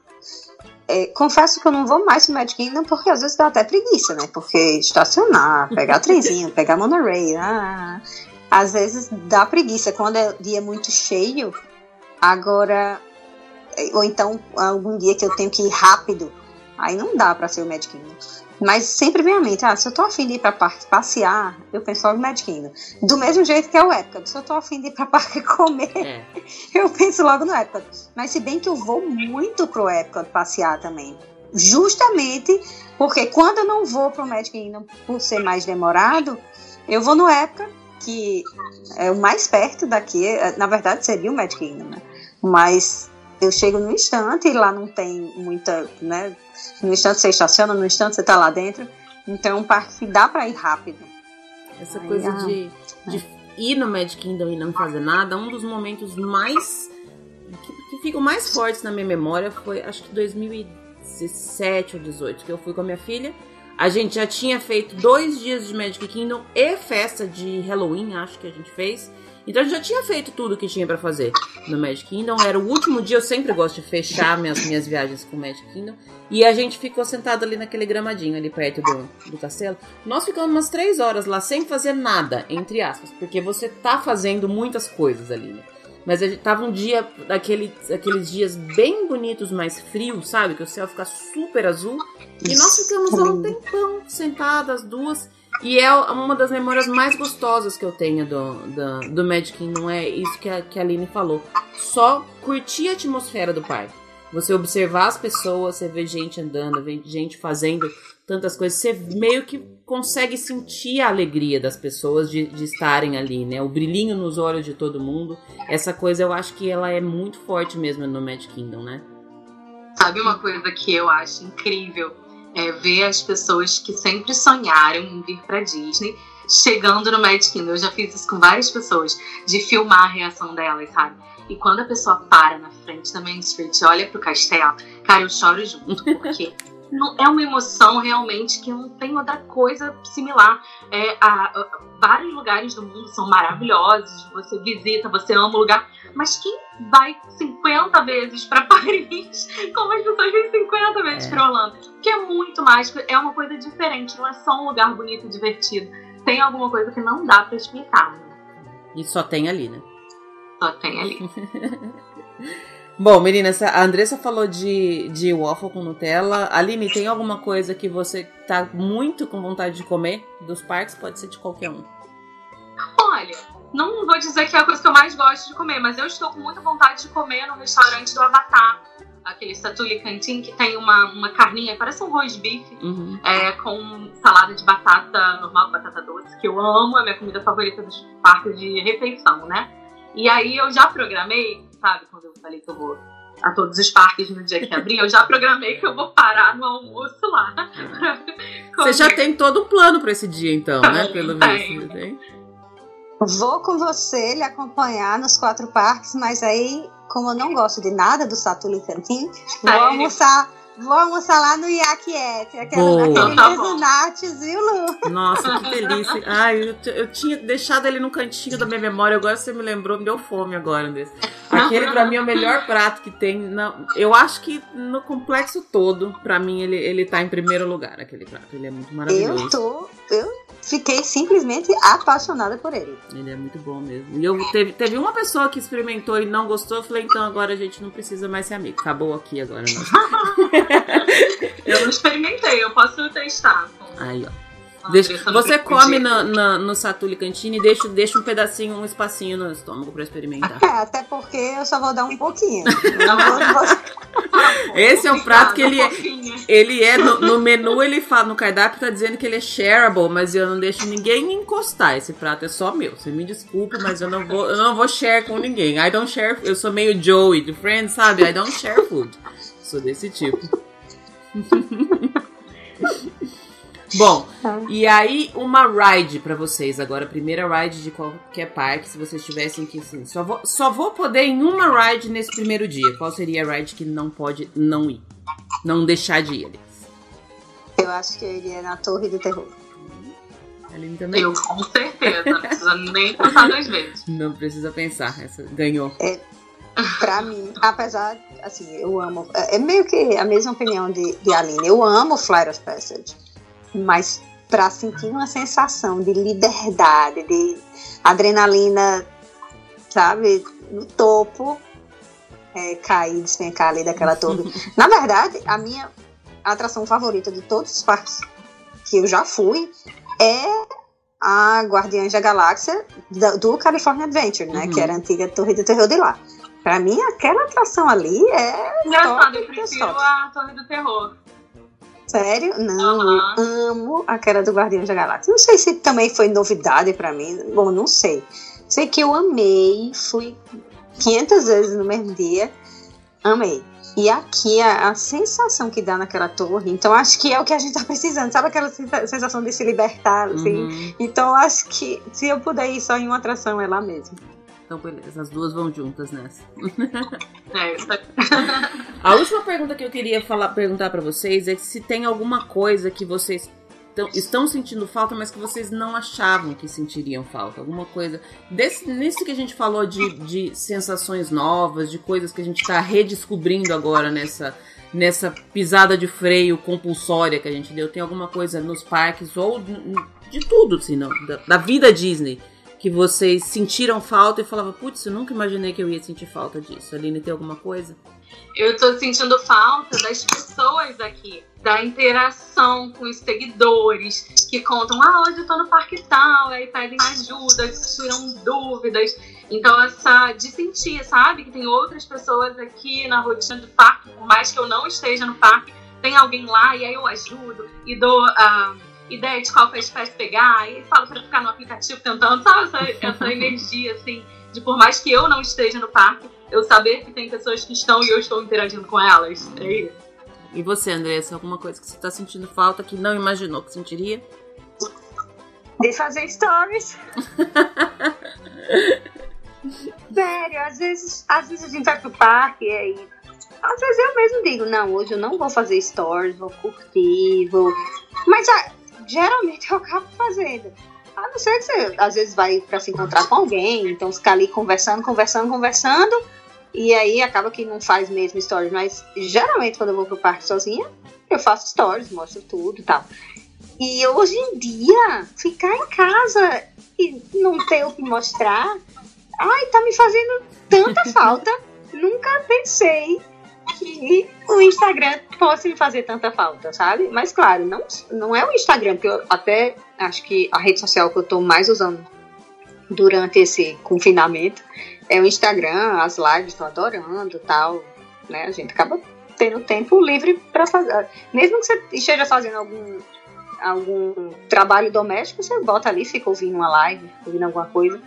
É, confesso que eu não vou mais pro Magic Kingdom porque às vezes dá até preguiça, né? Porque estacionar, pegar trenzinho, pegar monorail, ah, às vezes dá preguiça. Quando é dia muito cheio, agora. Ou então algum dia que eu tenho que ir rápido, aí não dá para ser o Magic Kingdom. Mas sempre vem à mente, ah, se eu tô afim de ir pra parque passear, eu penso logo no Mad Kingdom. Do mesmo jeito que é o Epcot. Se eu tô afim de ir pra parque comer, é. eu penso logo no Epcot. Mas se bem que eu vou muito pro Epcot passear também. Justamente porque quando eu não vou pro Mad Kingdom por ser mais demorado, eu vou no Epcot, que é o mais perto daqui. É, na verdade, seria o Mad Kingdom, né? Mas eu chego no instante e lá não tem muita, né? No instante você estaciona, no instante você tá lá dentro. Então é um parque que dá para ir rápido. Essa Aí, coisa ah, de, de é. ir no Magic Kingdom e não fazer nada, um dos momentos mais que, que ficam mais fortes na minha memória foi acho que 2017 ou 18, que eu fui com a minha filha. A gente já tinha feito dois dias de Magic Kingdom e festa de Halloween, acho que a gente fez. Então a gente já tinha feito tudo que tinha para fazer no Magic Kingdom. Era o último dia, eu sempre gosto de fechar minhas, minhas viagens com o Magic Kingdom. E a gente ficou sentado ali naquele gramadinho ali perto do, do castelo. Nós ficamos umas três horas lá sem fazer nada, entre aspas, porque você tá fazendo muitas coisas ali, né? Mas tava um dia, daquele, aqueles dias bem bonitos, mais frios, sabe? Que o céu fica super azul. E nós ficamos lá um tempão sentadas, duas. E é uma das memórias mais gostosas que eu tenho do, do, do Magic Kingdom, é isso que a, que a Aline falou. Só curtir a atmosfera do parque. Você observar as pessoas, você vê gente andando, vê gente fazendo tantas coisas, você meio que consegue sentir a alegria das pessoas de, de estarem ali, né? O brilhinho nos olhos de todo mundo. Essa coisa eu acho que ela é muito forte mesmo no Magic Kingdom, né? Sabe uma coisa que eu acho incrível? É ver as pessoas que sempre sonharam em vir para Disney chegando no Magic Kingdom. Eu já fiz isso com várias pessoas, de filmar a reação delas, sabe? E quando a pessoa para na frente da Main Street e olha pro castelo, cara, eu choro junto, porque não, é uma emoção realmente que não tem outra coisa similar. É, a, a, vários lugares do mundo são maravilhosos, você visita, você ama o lugar, mas quem vai 50 vezes para Paris, como as pessoas vêm 50 vezes é. para Orlando? Que é muito mais, é uma coisa diferente, não é só um lugar bonito e divertido. Tem alguma coisa que não dá para explicar. Né? E só tem ali, né? Só tem ali. Bom, meninas, a Andressa falou de, de waffle com Nutella. Aline, tem alguma coisa que você tá muito com vontade de comer dos parques? Pode ser de qualquer um. Olha, não vou dizer que é a coisa que eu mais gosto de comer, mas eu estou com muita vontade de comer no restaurante do Avatar. Aquele Satuli Cantin que tem uma, uma carninha, parece um roast beef, uhum. é, com salada de batata normal, batata doce, que eu amo, é minha comida favorita dos parques de refeição, né? E aí eu já programei sabe? Quando eu falei que eu vou a todos os parques no dia que abrir, eu já programei que eu vou parar no almoço lá. Você já tem todo o plano para esse dia, então, né? Pelo visto. Vou com você lhe acompanhar nos quatro parques, mas aí, como eu não gosto de nada do Satuli Cantin, vou almoçar Vou almoçar lá no Iaquiete, aquele então tá mesmo Nates, viu, Lu? Nossa, que delícia. Ai, eu, eu, tinha deixado ele no cantinho da minha memória, agora você me lembrou, me deu fome agora desse. Aquele pra mim é o melhor prato que tem. Não, eu acho que no complexo todo, pra mim, ele, ele tá em primeiro lugar, aquele prato. Ele é muito maravilhoso. Eu tô. Eu fiquei simplesmente apaixonada por ele. Ele é muito bom mesmo. E eu teve, teve uma pessoa que experimentou e não gostou, eu falei, então agora a gente não precisa mais ser amigo. Acabou aqui agora. Né? eu não experimentei, eu posso testar. Aí, ó. Deixa, você come na, na, no Satuli Cantini e deixa, deixa um pedacinho, um espacinho no estômago pra experimentar. É, até porque eu só vou dar um pouquinho. Esse é um prato que ele é, ele é no, no, menu, ele fala, no cardápio tá dizendo que ele é shareable, mas eu não deixo ninguém encostar. Esse prato é só meu. Você me desculpe, mas eu não vou, eu não vou share com ninguém. I don't share, eu sou meio Joey do Friends, sabe? I don't share food. Sou desse tipo. Bom, tá. e aí uma ride para vocês agora, a primeira ride de qualquer parque, se vocês tivessem que assim, só vou, só vou poder em uma ride nesse primeiro dia. Qual seria a ride que não pode não ir? Não deixar de ir. Eu acho que eu iria na Torre do Terror. Aline também? Eu, com certeza. Não precisa nem pensar duas vezes. Não precisa pensar. Essa ganhou. É, pra mim, apesar, assim, eu amo. É, é meio que a mesma opinião de, de Aline. Eu amo Flight of Passage mas para sentir uma sensação de liberdade, de adrenalina, sabe, no topo, é, cair, despencar ali daquela torre. Na verdade, a minha atração favorita de todos os parques que eu já fui é a Guardiães da Galáxia do California Adventure, né? Uhum. Que era a antiga Torre do Terror de lá. Pra mim, aquela atração ali é. Engraçado, eu prefiro a Torre do Terror. Sério? Não, uhum. eu amo aquela do Guardião da Galáxia. Não sei se também foi novidade para mim. Bom, não sei. Sei que eu amei, fui 500 vezes no mesmo dia. Amei. E aqui a, a, sensação que dá naquela torre, então acho que é o que a gente tá precisando, sabe aquela sensação de se libertar, assim? Uhum. Então acho que se eu puder ir só em uma atração, é lá mesmo. Então, beleza, as duas vão juntas nessa. É, a última pergunta que eu queria falar, perguntar para vocês é se tem alguma coisa que vocês estão sentindo falta, mas que vocês não achavam que sentiriam falta. Alguma coisa. Desse, nisso que a gente falou de, de sensações novas, de coisas que a gente está redescobrindo agora nessa, nessa pisada de freio compulsória que a gente deu. Tem alguma coisa nos parques ou de tudo, assim, não, da, da vida Disney que vocês sentiram falta e falavam, putz, eu nunca imaginei que eu ia sentir falta disso. Aline, tem alguma coisa? Eu tô sentindo falta das pessoas aqui, da interação com os seguidores, que contam, ah, hoje eu tô no parque tal, aí pedem ajuda, tiram dúvidas. Então, essa de sentir, sabe, que tem outras pessoas aqui na rotina do parque, por mais que eu não esteja no parque, tem alguém lá e aí eu ajudo e dou. Uh, ideia de qual festival pegar, e falo para ficar no aplicativo tentando, sabe? Essa, essa energia, assim, de por mais que eu não esteja no parque, eu saber que tem pessoas que estão e eu estou interagindo com elas. É isso. E você, Andressa, alguma coisa que você está sentindo falta que não imaginou que sentiria? De fazer stories. Sério, às vezes, às vezes a gente vai pro parque e aí. Às vezes eu mesmo digo, não, hoje eu não vou fazer stories, vou curtir, vou. Mas ah, geralmente eu acabo fazendo. A não ser que você às vezes vai para se encontrar com alguém, então ficar ali conversando, conversando, conversando, e aí acaba que não faz mesmo stories. Mas geralmente quando eu vou pro parque sozinha, eu faço stories, mostro tudo e tal. E hoje em dia, ficar em casa e não ter o que mostrar, ai, tá me fazendo tanta falta. Nunca pensei que o Instagram possa me fazer tanta falta, sabe? Mas claro, não, não é o Instagram, porque eu até acho que a rede social que eu tô mais usando durante esse confinamento é o Instagram, as lives, tô adorando tal, né? A gente acaba tendo tempo livre para fazer. Mesmo que você esteja fazendo algum algum trabalho doméstico, você bota ali, fica ouvindo uma live, ouvindo alguma coisa.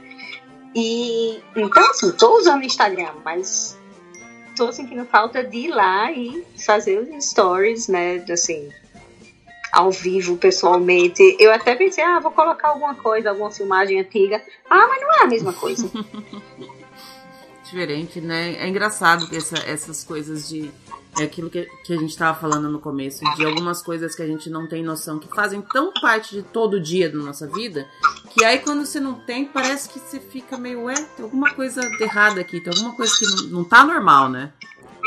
E então assim, tô usando o Instagram, mas tô sentindo falta de ir lá e fazer os stories, né? Assim, ao vivo, pessoalmente. Eu até pensei, ah, vou colocar alguma coisa, alguma filmagem antiga. Ah, mas não é a mesma coisa. Diferente, né? É engraçado que essa, essas coisas de. É aquilo que, que a gente estava falando no começo, de algumas coisas que a gente não tem noção, que fazem tão parte de todo dia da nossa vida, que aí quando você não tem, parece que você fica meio, ué, tem alguma coisa errada aqui, tem alguma coisa que não, não tá normal, né?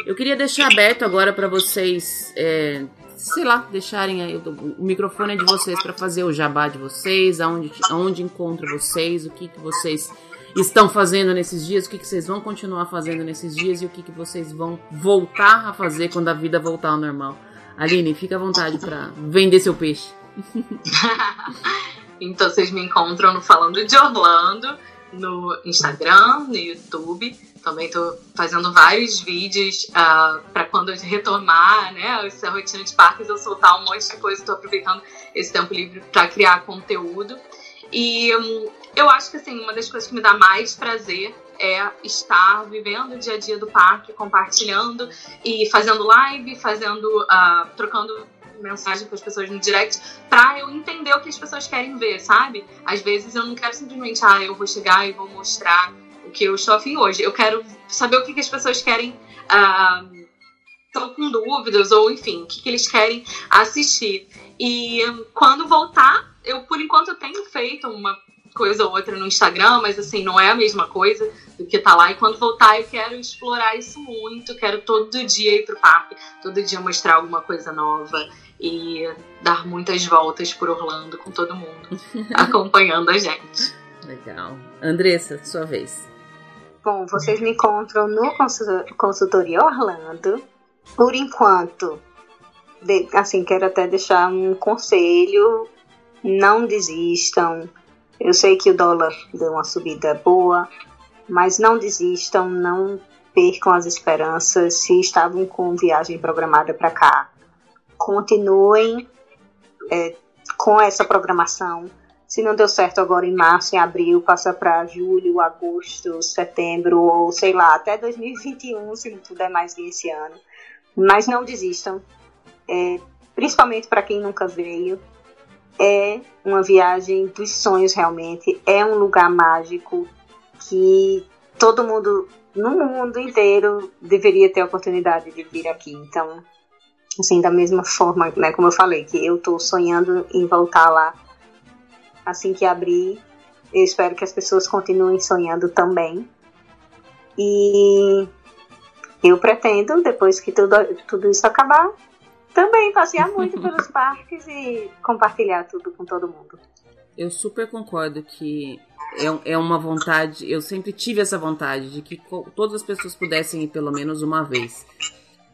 Eu queria deixar aberto agora para vocês, é, sei lá, deixarem aí o, microfone é de vocês para fazer o jabá de vocês, aonde, aonde encontro vocês, o que, que vocês estão fazendo nesses dias, o que, que vocês vão continuar fazendo nesses dias e o que, que vocês vão voltar a fazer quando a vida voltar ao normal. Aline, fica à vontade para vender seu peixe. Então vocês me encontram no Falando de Orlando, no Instagram, no YouTube. Também estou fazendo vários vídeos uh, ah, para quando eu retomar né, essa rotina de parques, eu soltar um monte de coisa. Estou aproveitando esse tempo livre para criar conteúdo. E um, eu acho que assim, uma das coisas que me dá mais prazer é estar vivendo o dia a dia do parque, compartilhando e fazendo live, fazendo, uh, trocando mensagem para as pessoas no direct para eu entender o que as pessoas querem ver, sabe? Às vezes eu não quero simplesmente, ah, eu vou chegar e vou mostrar o que eu estou afim hoje. Eu quero saber o que, que as pessoas querem. Uh, estão com dúvidas, ou enfim, o que, que eles querem assistir. E quando voltar, eu por enquanto tenho feito uma coisa ou outra no Instagram, mas assim, não é a mesma coisa do que tá lá. E quando voltar, eu quero explorar isso muito, quero todo dia ir pro parque, todo dia mostrar alguma coisa nova e dar muitas voltas por Orlando com todo mundo acompanhando a gente. Legal. Andressa, sua vez. Bom, vocês me encontram no consultoria Orlando. Por enquanto, de, assim, quero até deixar um conselho: não desistam. Eu sei que o dólar deu uma subida boa, mas não desistam, não percam as esperanças. Se estavam com viagem programada para cá, continuem é, com essa programação. Se não deu certo agora em março, em abril, passa para julho, agosto, setembro, ou sei lá, até 2021, se não puder mais vir esse ano. Mas não desistam, é, principalmente para quem nunca veio. É uma viagem dos sonhos realmente, é um lugar mágico que todo mundo no mundo inteiro deveria ter a oportunidade de vir aqui. Então, assim, da mesma forma, né, como eu falei, que eu estou sonhando em voltar lá assim que abrir. Eu espero que as pessoas continuem sonhando também. E eu pretendo, depois que tudo, tudo isso acabar, também passear muito pelos parques e compartilhar tudo com todo mundo. Eu super concordo que é, é uma vontade, eu sempre tive essa vontade de que todas as pessoas pudessem ir pelo menos uma vez.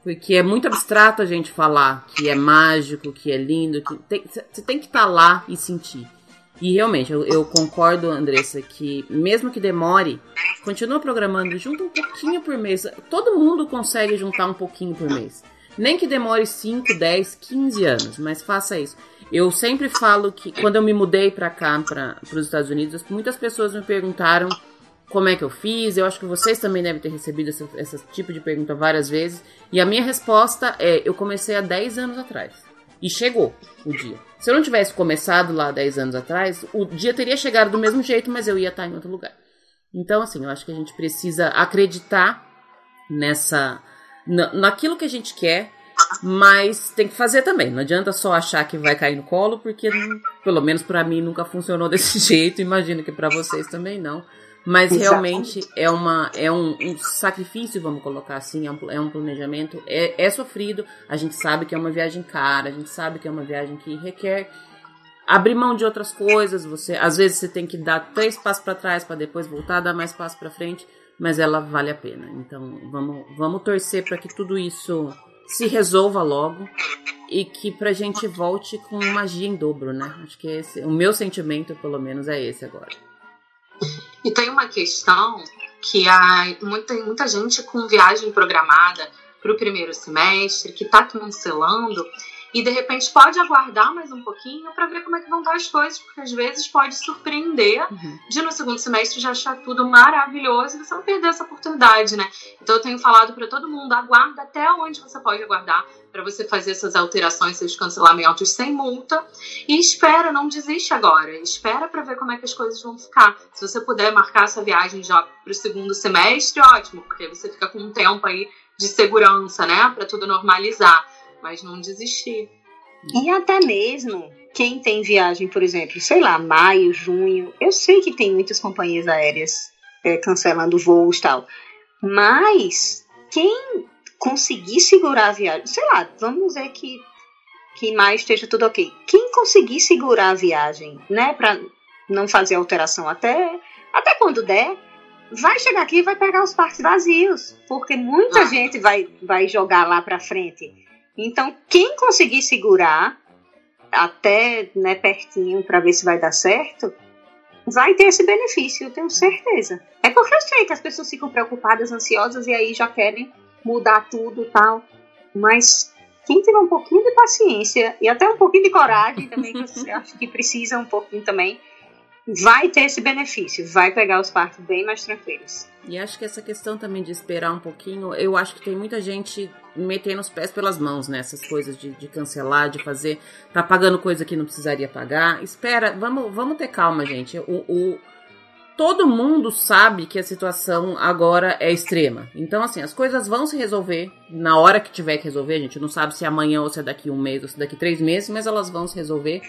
Porque é muito abstrato a gente falar que é mágico, que é lindo, que tem, você tem que estar tá lá e sentir. E realmente, eu, eu, concordo, Andressa, que mesmo que demore, continua programando, junta um pouquinho por mês. Todo mundo consegue juntar um pouquinho por mês. Nem que demore 5, 10, 15 anos, mas faça isso. Eu sempre falo que quando eu me mudei para cá, para os Estados Unidos, muitas pessoas me perguntaram como é que eu fiz. Eu acho que vocês também devem ter recebido esse, esse tipo de pergunta várias vezes. E a minha resposta é: eu comecei há 10 anos atrás. E chegou o dia. Se eu não tivesse começado lá 10 anos atrás, o dia teria chegado do mesmo jeito, mas eu ia estar em outro lugar. Então, assim, eu acho que a gente precisa acreditar nessa. Naquilo que a gente quer, mas tem que fazer também. Não adianta só achar que vai cair no colo, porque pelo menos para mim nunca funcionou desse jeito. Imagino que para vocês também não. Mas realmente é, uma, é um, um, sacrifício, vamos colocar assim, é um, é um planejamento, é, é sofrido, a gente sabe que é uma viagem cara, a gente sabe que é uma viagem que requer abrir mão de outras coisas, você às vezes você tem que dar três passos para trás para depois voltar, dar mais passos para frente, mas ela vale a pena. Então vamos, vamos torcer para que tudo isso se resolva logo e que pra gente volte com magia em dobro, né? Acho que esse, o meu sentimento, pelo menos, é esse agora. E tem uma questão que há muita, muita gente com viagem programada para o primeiro semestre, que está cancelando, e de repente pode aguardar mais um pouquinho para ver como é que vão estar as coisas, porque às vezes pode surpreender uhum. de no segundo semestre já achar tudo maravilhoso e você não perder essa oportunidade, né? Então eu tenho falado para todo mundo, aguarda até onde você pode aguardar para você fazer essas alterações, seus cancelamentos sem multa e espera, não desiste agora, espera para ver como é que as coisas vão ficar. Se você puder marcar essa viagem já para o segundo semestre, ótimo, porque você fica com um tempo aí de segurança, né, para tudo normalizar mas não desistir. E até mesmo quem tem viagem, por exemplo, sei lá, maio, junho, eu sei que tem muitas companhias aéreas é, cancelando voos e tal, mas quem conseguir segurar a viagem, sei lá, vamos dizer que que mais esteja tudo ok. Quem conseguir segurar a viagem, né, para não fazer alteração até até quando der, vai chegar aqui e vai pegar os parques vazios, porque muita ah. gente vai vai jogar lá para frente. Então, quem conseguir segurar até né, pertinho para ver se vai dar certo, vai ter esse benefício, eu tenho certeza. É porque eu sei que as pessoas ficam preocupadas, ansiosas e aí já querem mudar tudo tal. Mas quem tiver um pouquinho de paciência e até um pouquinho de coragem também, que eu acho que precisa um pouquinho também, vai ter esse benefício, vai pegar os parques bem mais tranquilos. E acho que essa questão também de esperar um pouquinho, eu acho que tem muita gente metendo os pés pelas mãos né? coisas de, de, cancelar, de fazer, tá pagando coisa que não precisaria pagar. Espera, vamos, vamos ter calma, gente. O, o, todo mundo sabe que a situação agora é extrema. Então, assim, as coisas vão se resolver na hora que tiver que resolver. A gente não sabe se é amanhã ou se é daqui um mês ou se é daqui três meses, mas elas vão se resolver.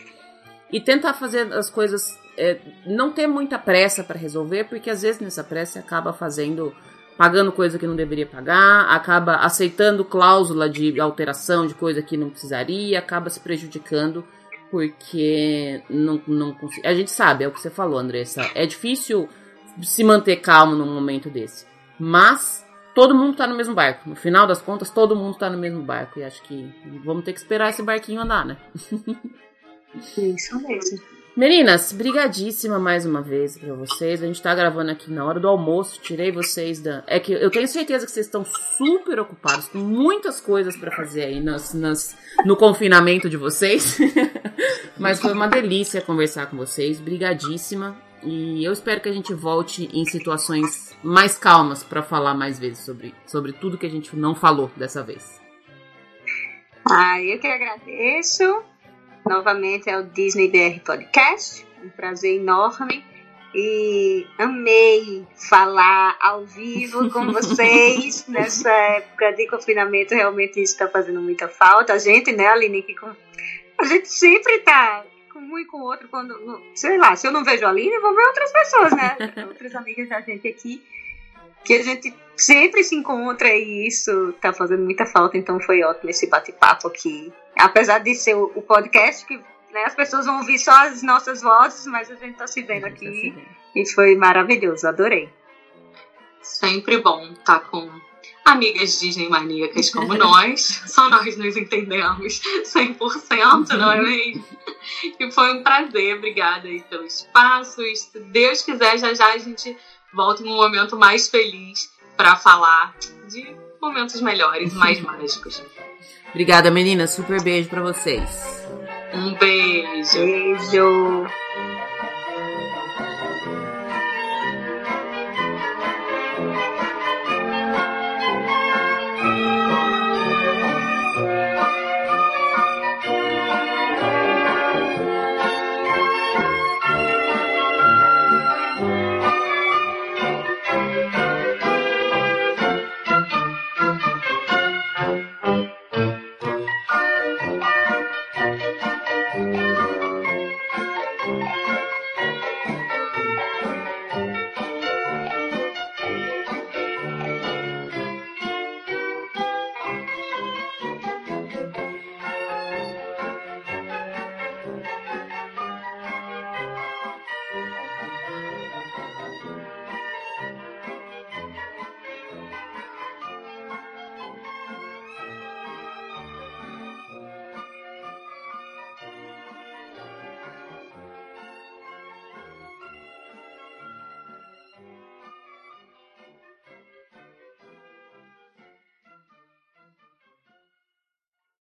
E tentar fazer as coisas é, não ter muita pressa para resolver, porque às vezes nessa pressa acaba fazendo pagando coisa que não deveria pagar, acaba aceitando cláusula de alteração de coisa que não precisaria, acaba se prejudicando porque não, não A gente sabe, é o que você falou, Andressa. É difícil se manter calmo num momento desse. Mas todo mundo tá no mesmo barco. No final das contas, todo mundo tá no mesmo barco. E acho que vamos ter que esperar esse barquinho andar, né? Isso mesmo. Meninas, brigadíssima mais uma vez pra vocês. A gente tá gravando aqui na hora do almoço. Tirei vocês da. É que eu tenho certeza que vocês estão super ocupados, com muitas coisas para fazer aí nas, nas, no confinamento de vocês. Mas foi uma delícia conversar com vocês. Brigadíssima. E eu espero que a gente volte em situações mais calmas para falar mais vezes sobre, sobre tudo que a gente não falou dessa vez. Ah, eu que agradeço. Novamente é o Disney BR Podcast. Um prazer enorme. E amei falar ao vivo com vocês nessa época de confinamento. Realmente isso está fazendo muita falta. A gente, né, Aline, que com... a gente sempre está com um e com o outro quando, sei lá, se eu não vejo a Aline, eu vou ver outras pessoas, né? Outras amigas da gente aqui que a gente sempre se encontra e isso tá fazendo muita falta, então foi ótimo esse bate-papo aqui. Apesar de ser o podcast que né, as pessoas vão ouvir só as nossas vozes, mas a gente tá se vendo aqui tá se vendo. e foi maravilhoso, adorei. Sempre bom estar tá com amigas Disney maníacas como nós, só nós nos entendemos 100%, não é mesmo? E foi um prazer, obrigada aí pelo espaço. E se Deus quiser, já já a gente volta em um momento mais feliz para falar de momentos melhores, mais mágicos. Obrigada, meninas. Super beijo para vocês. Um beijo. Beijo.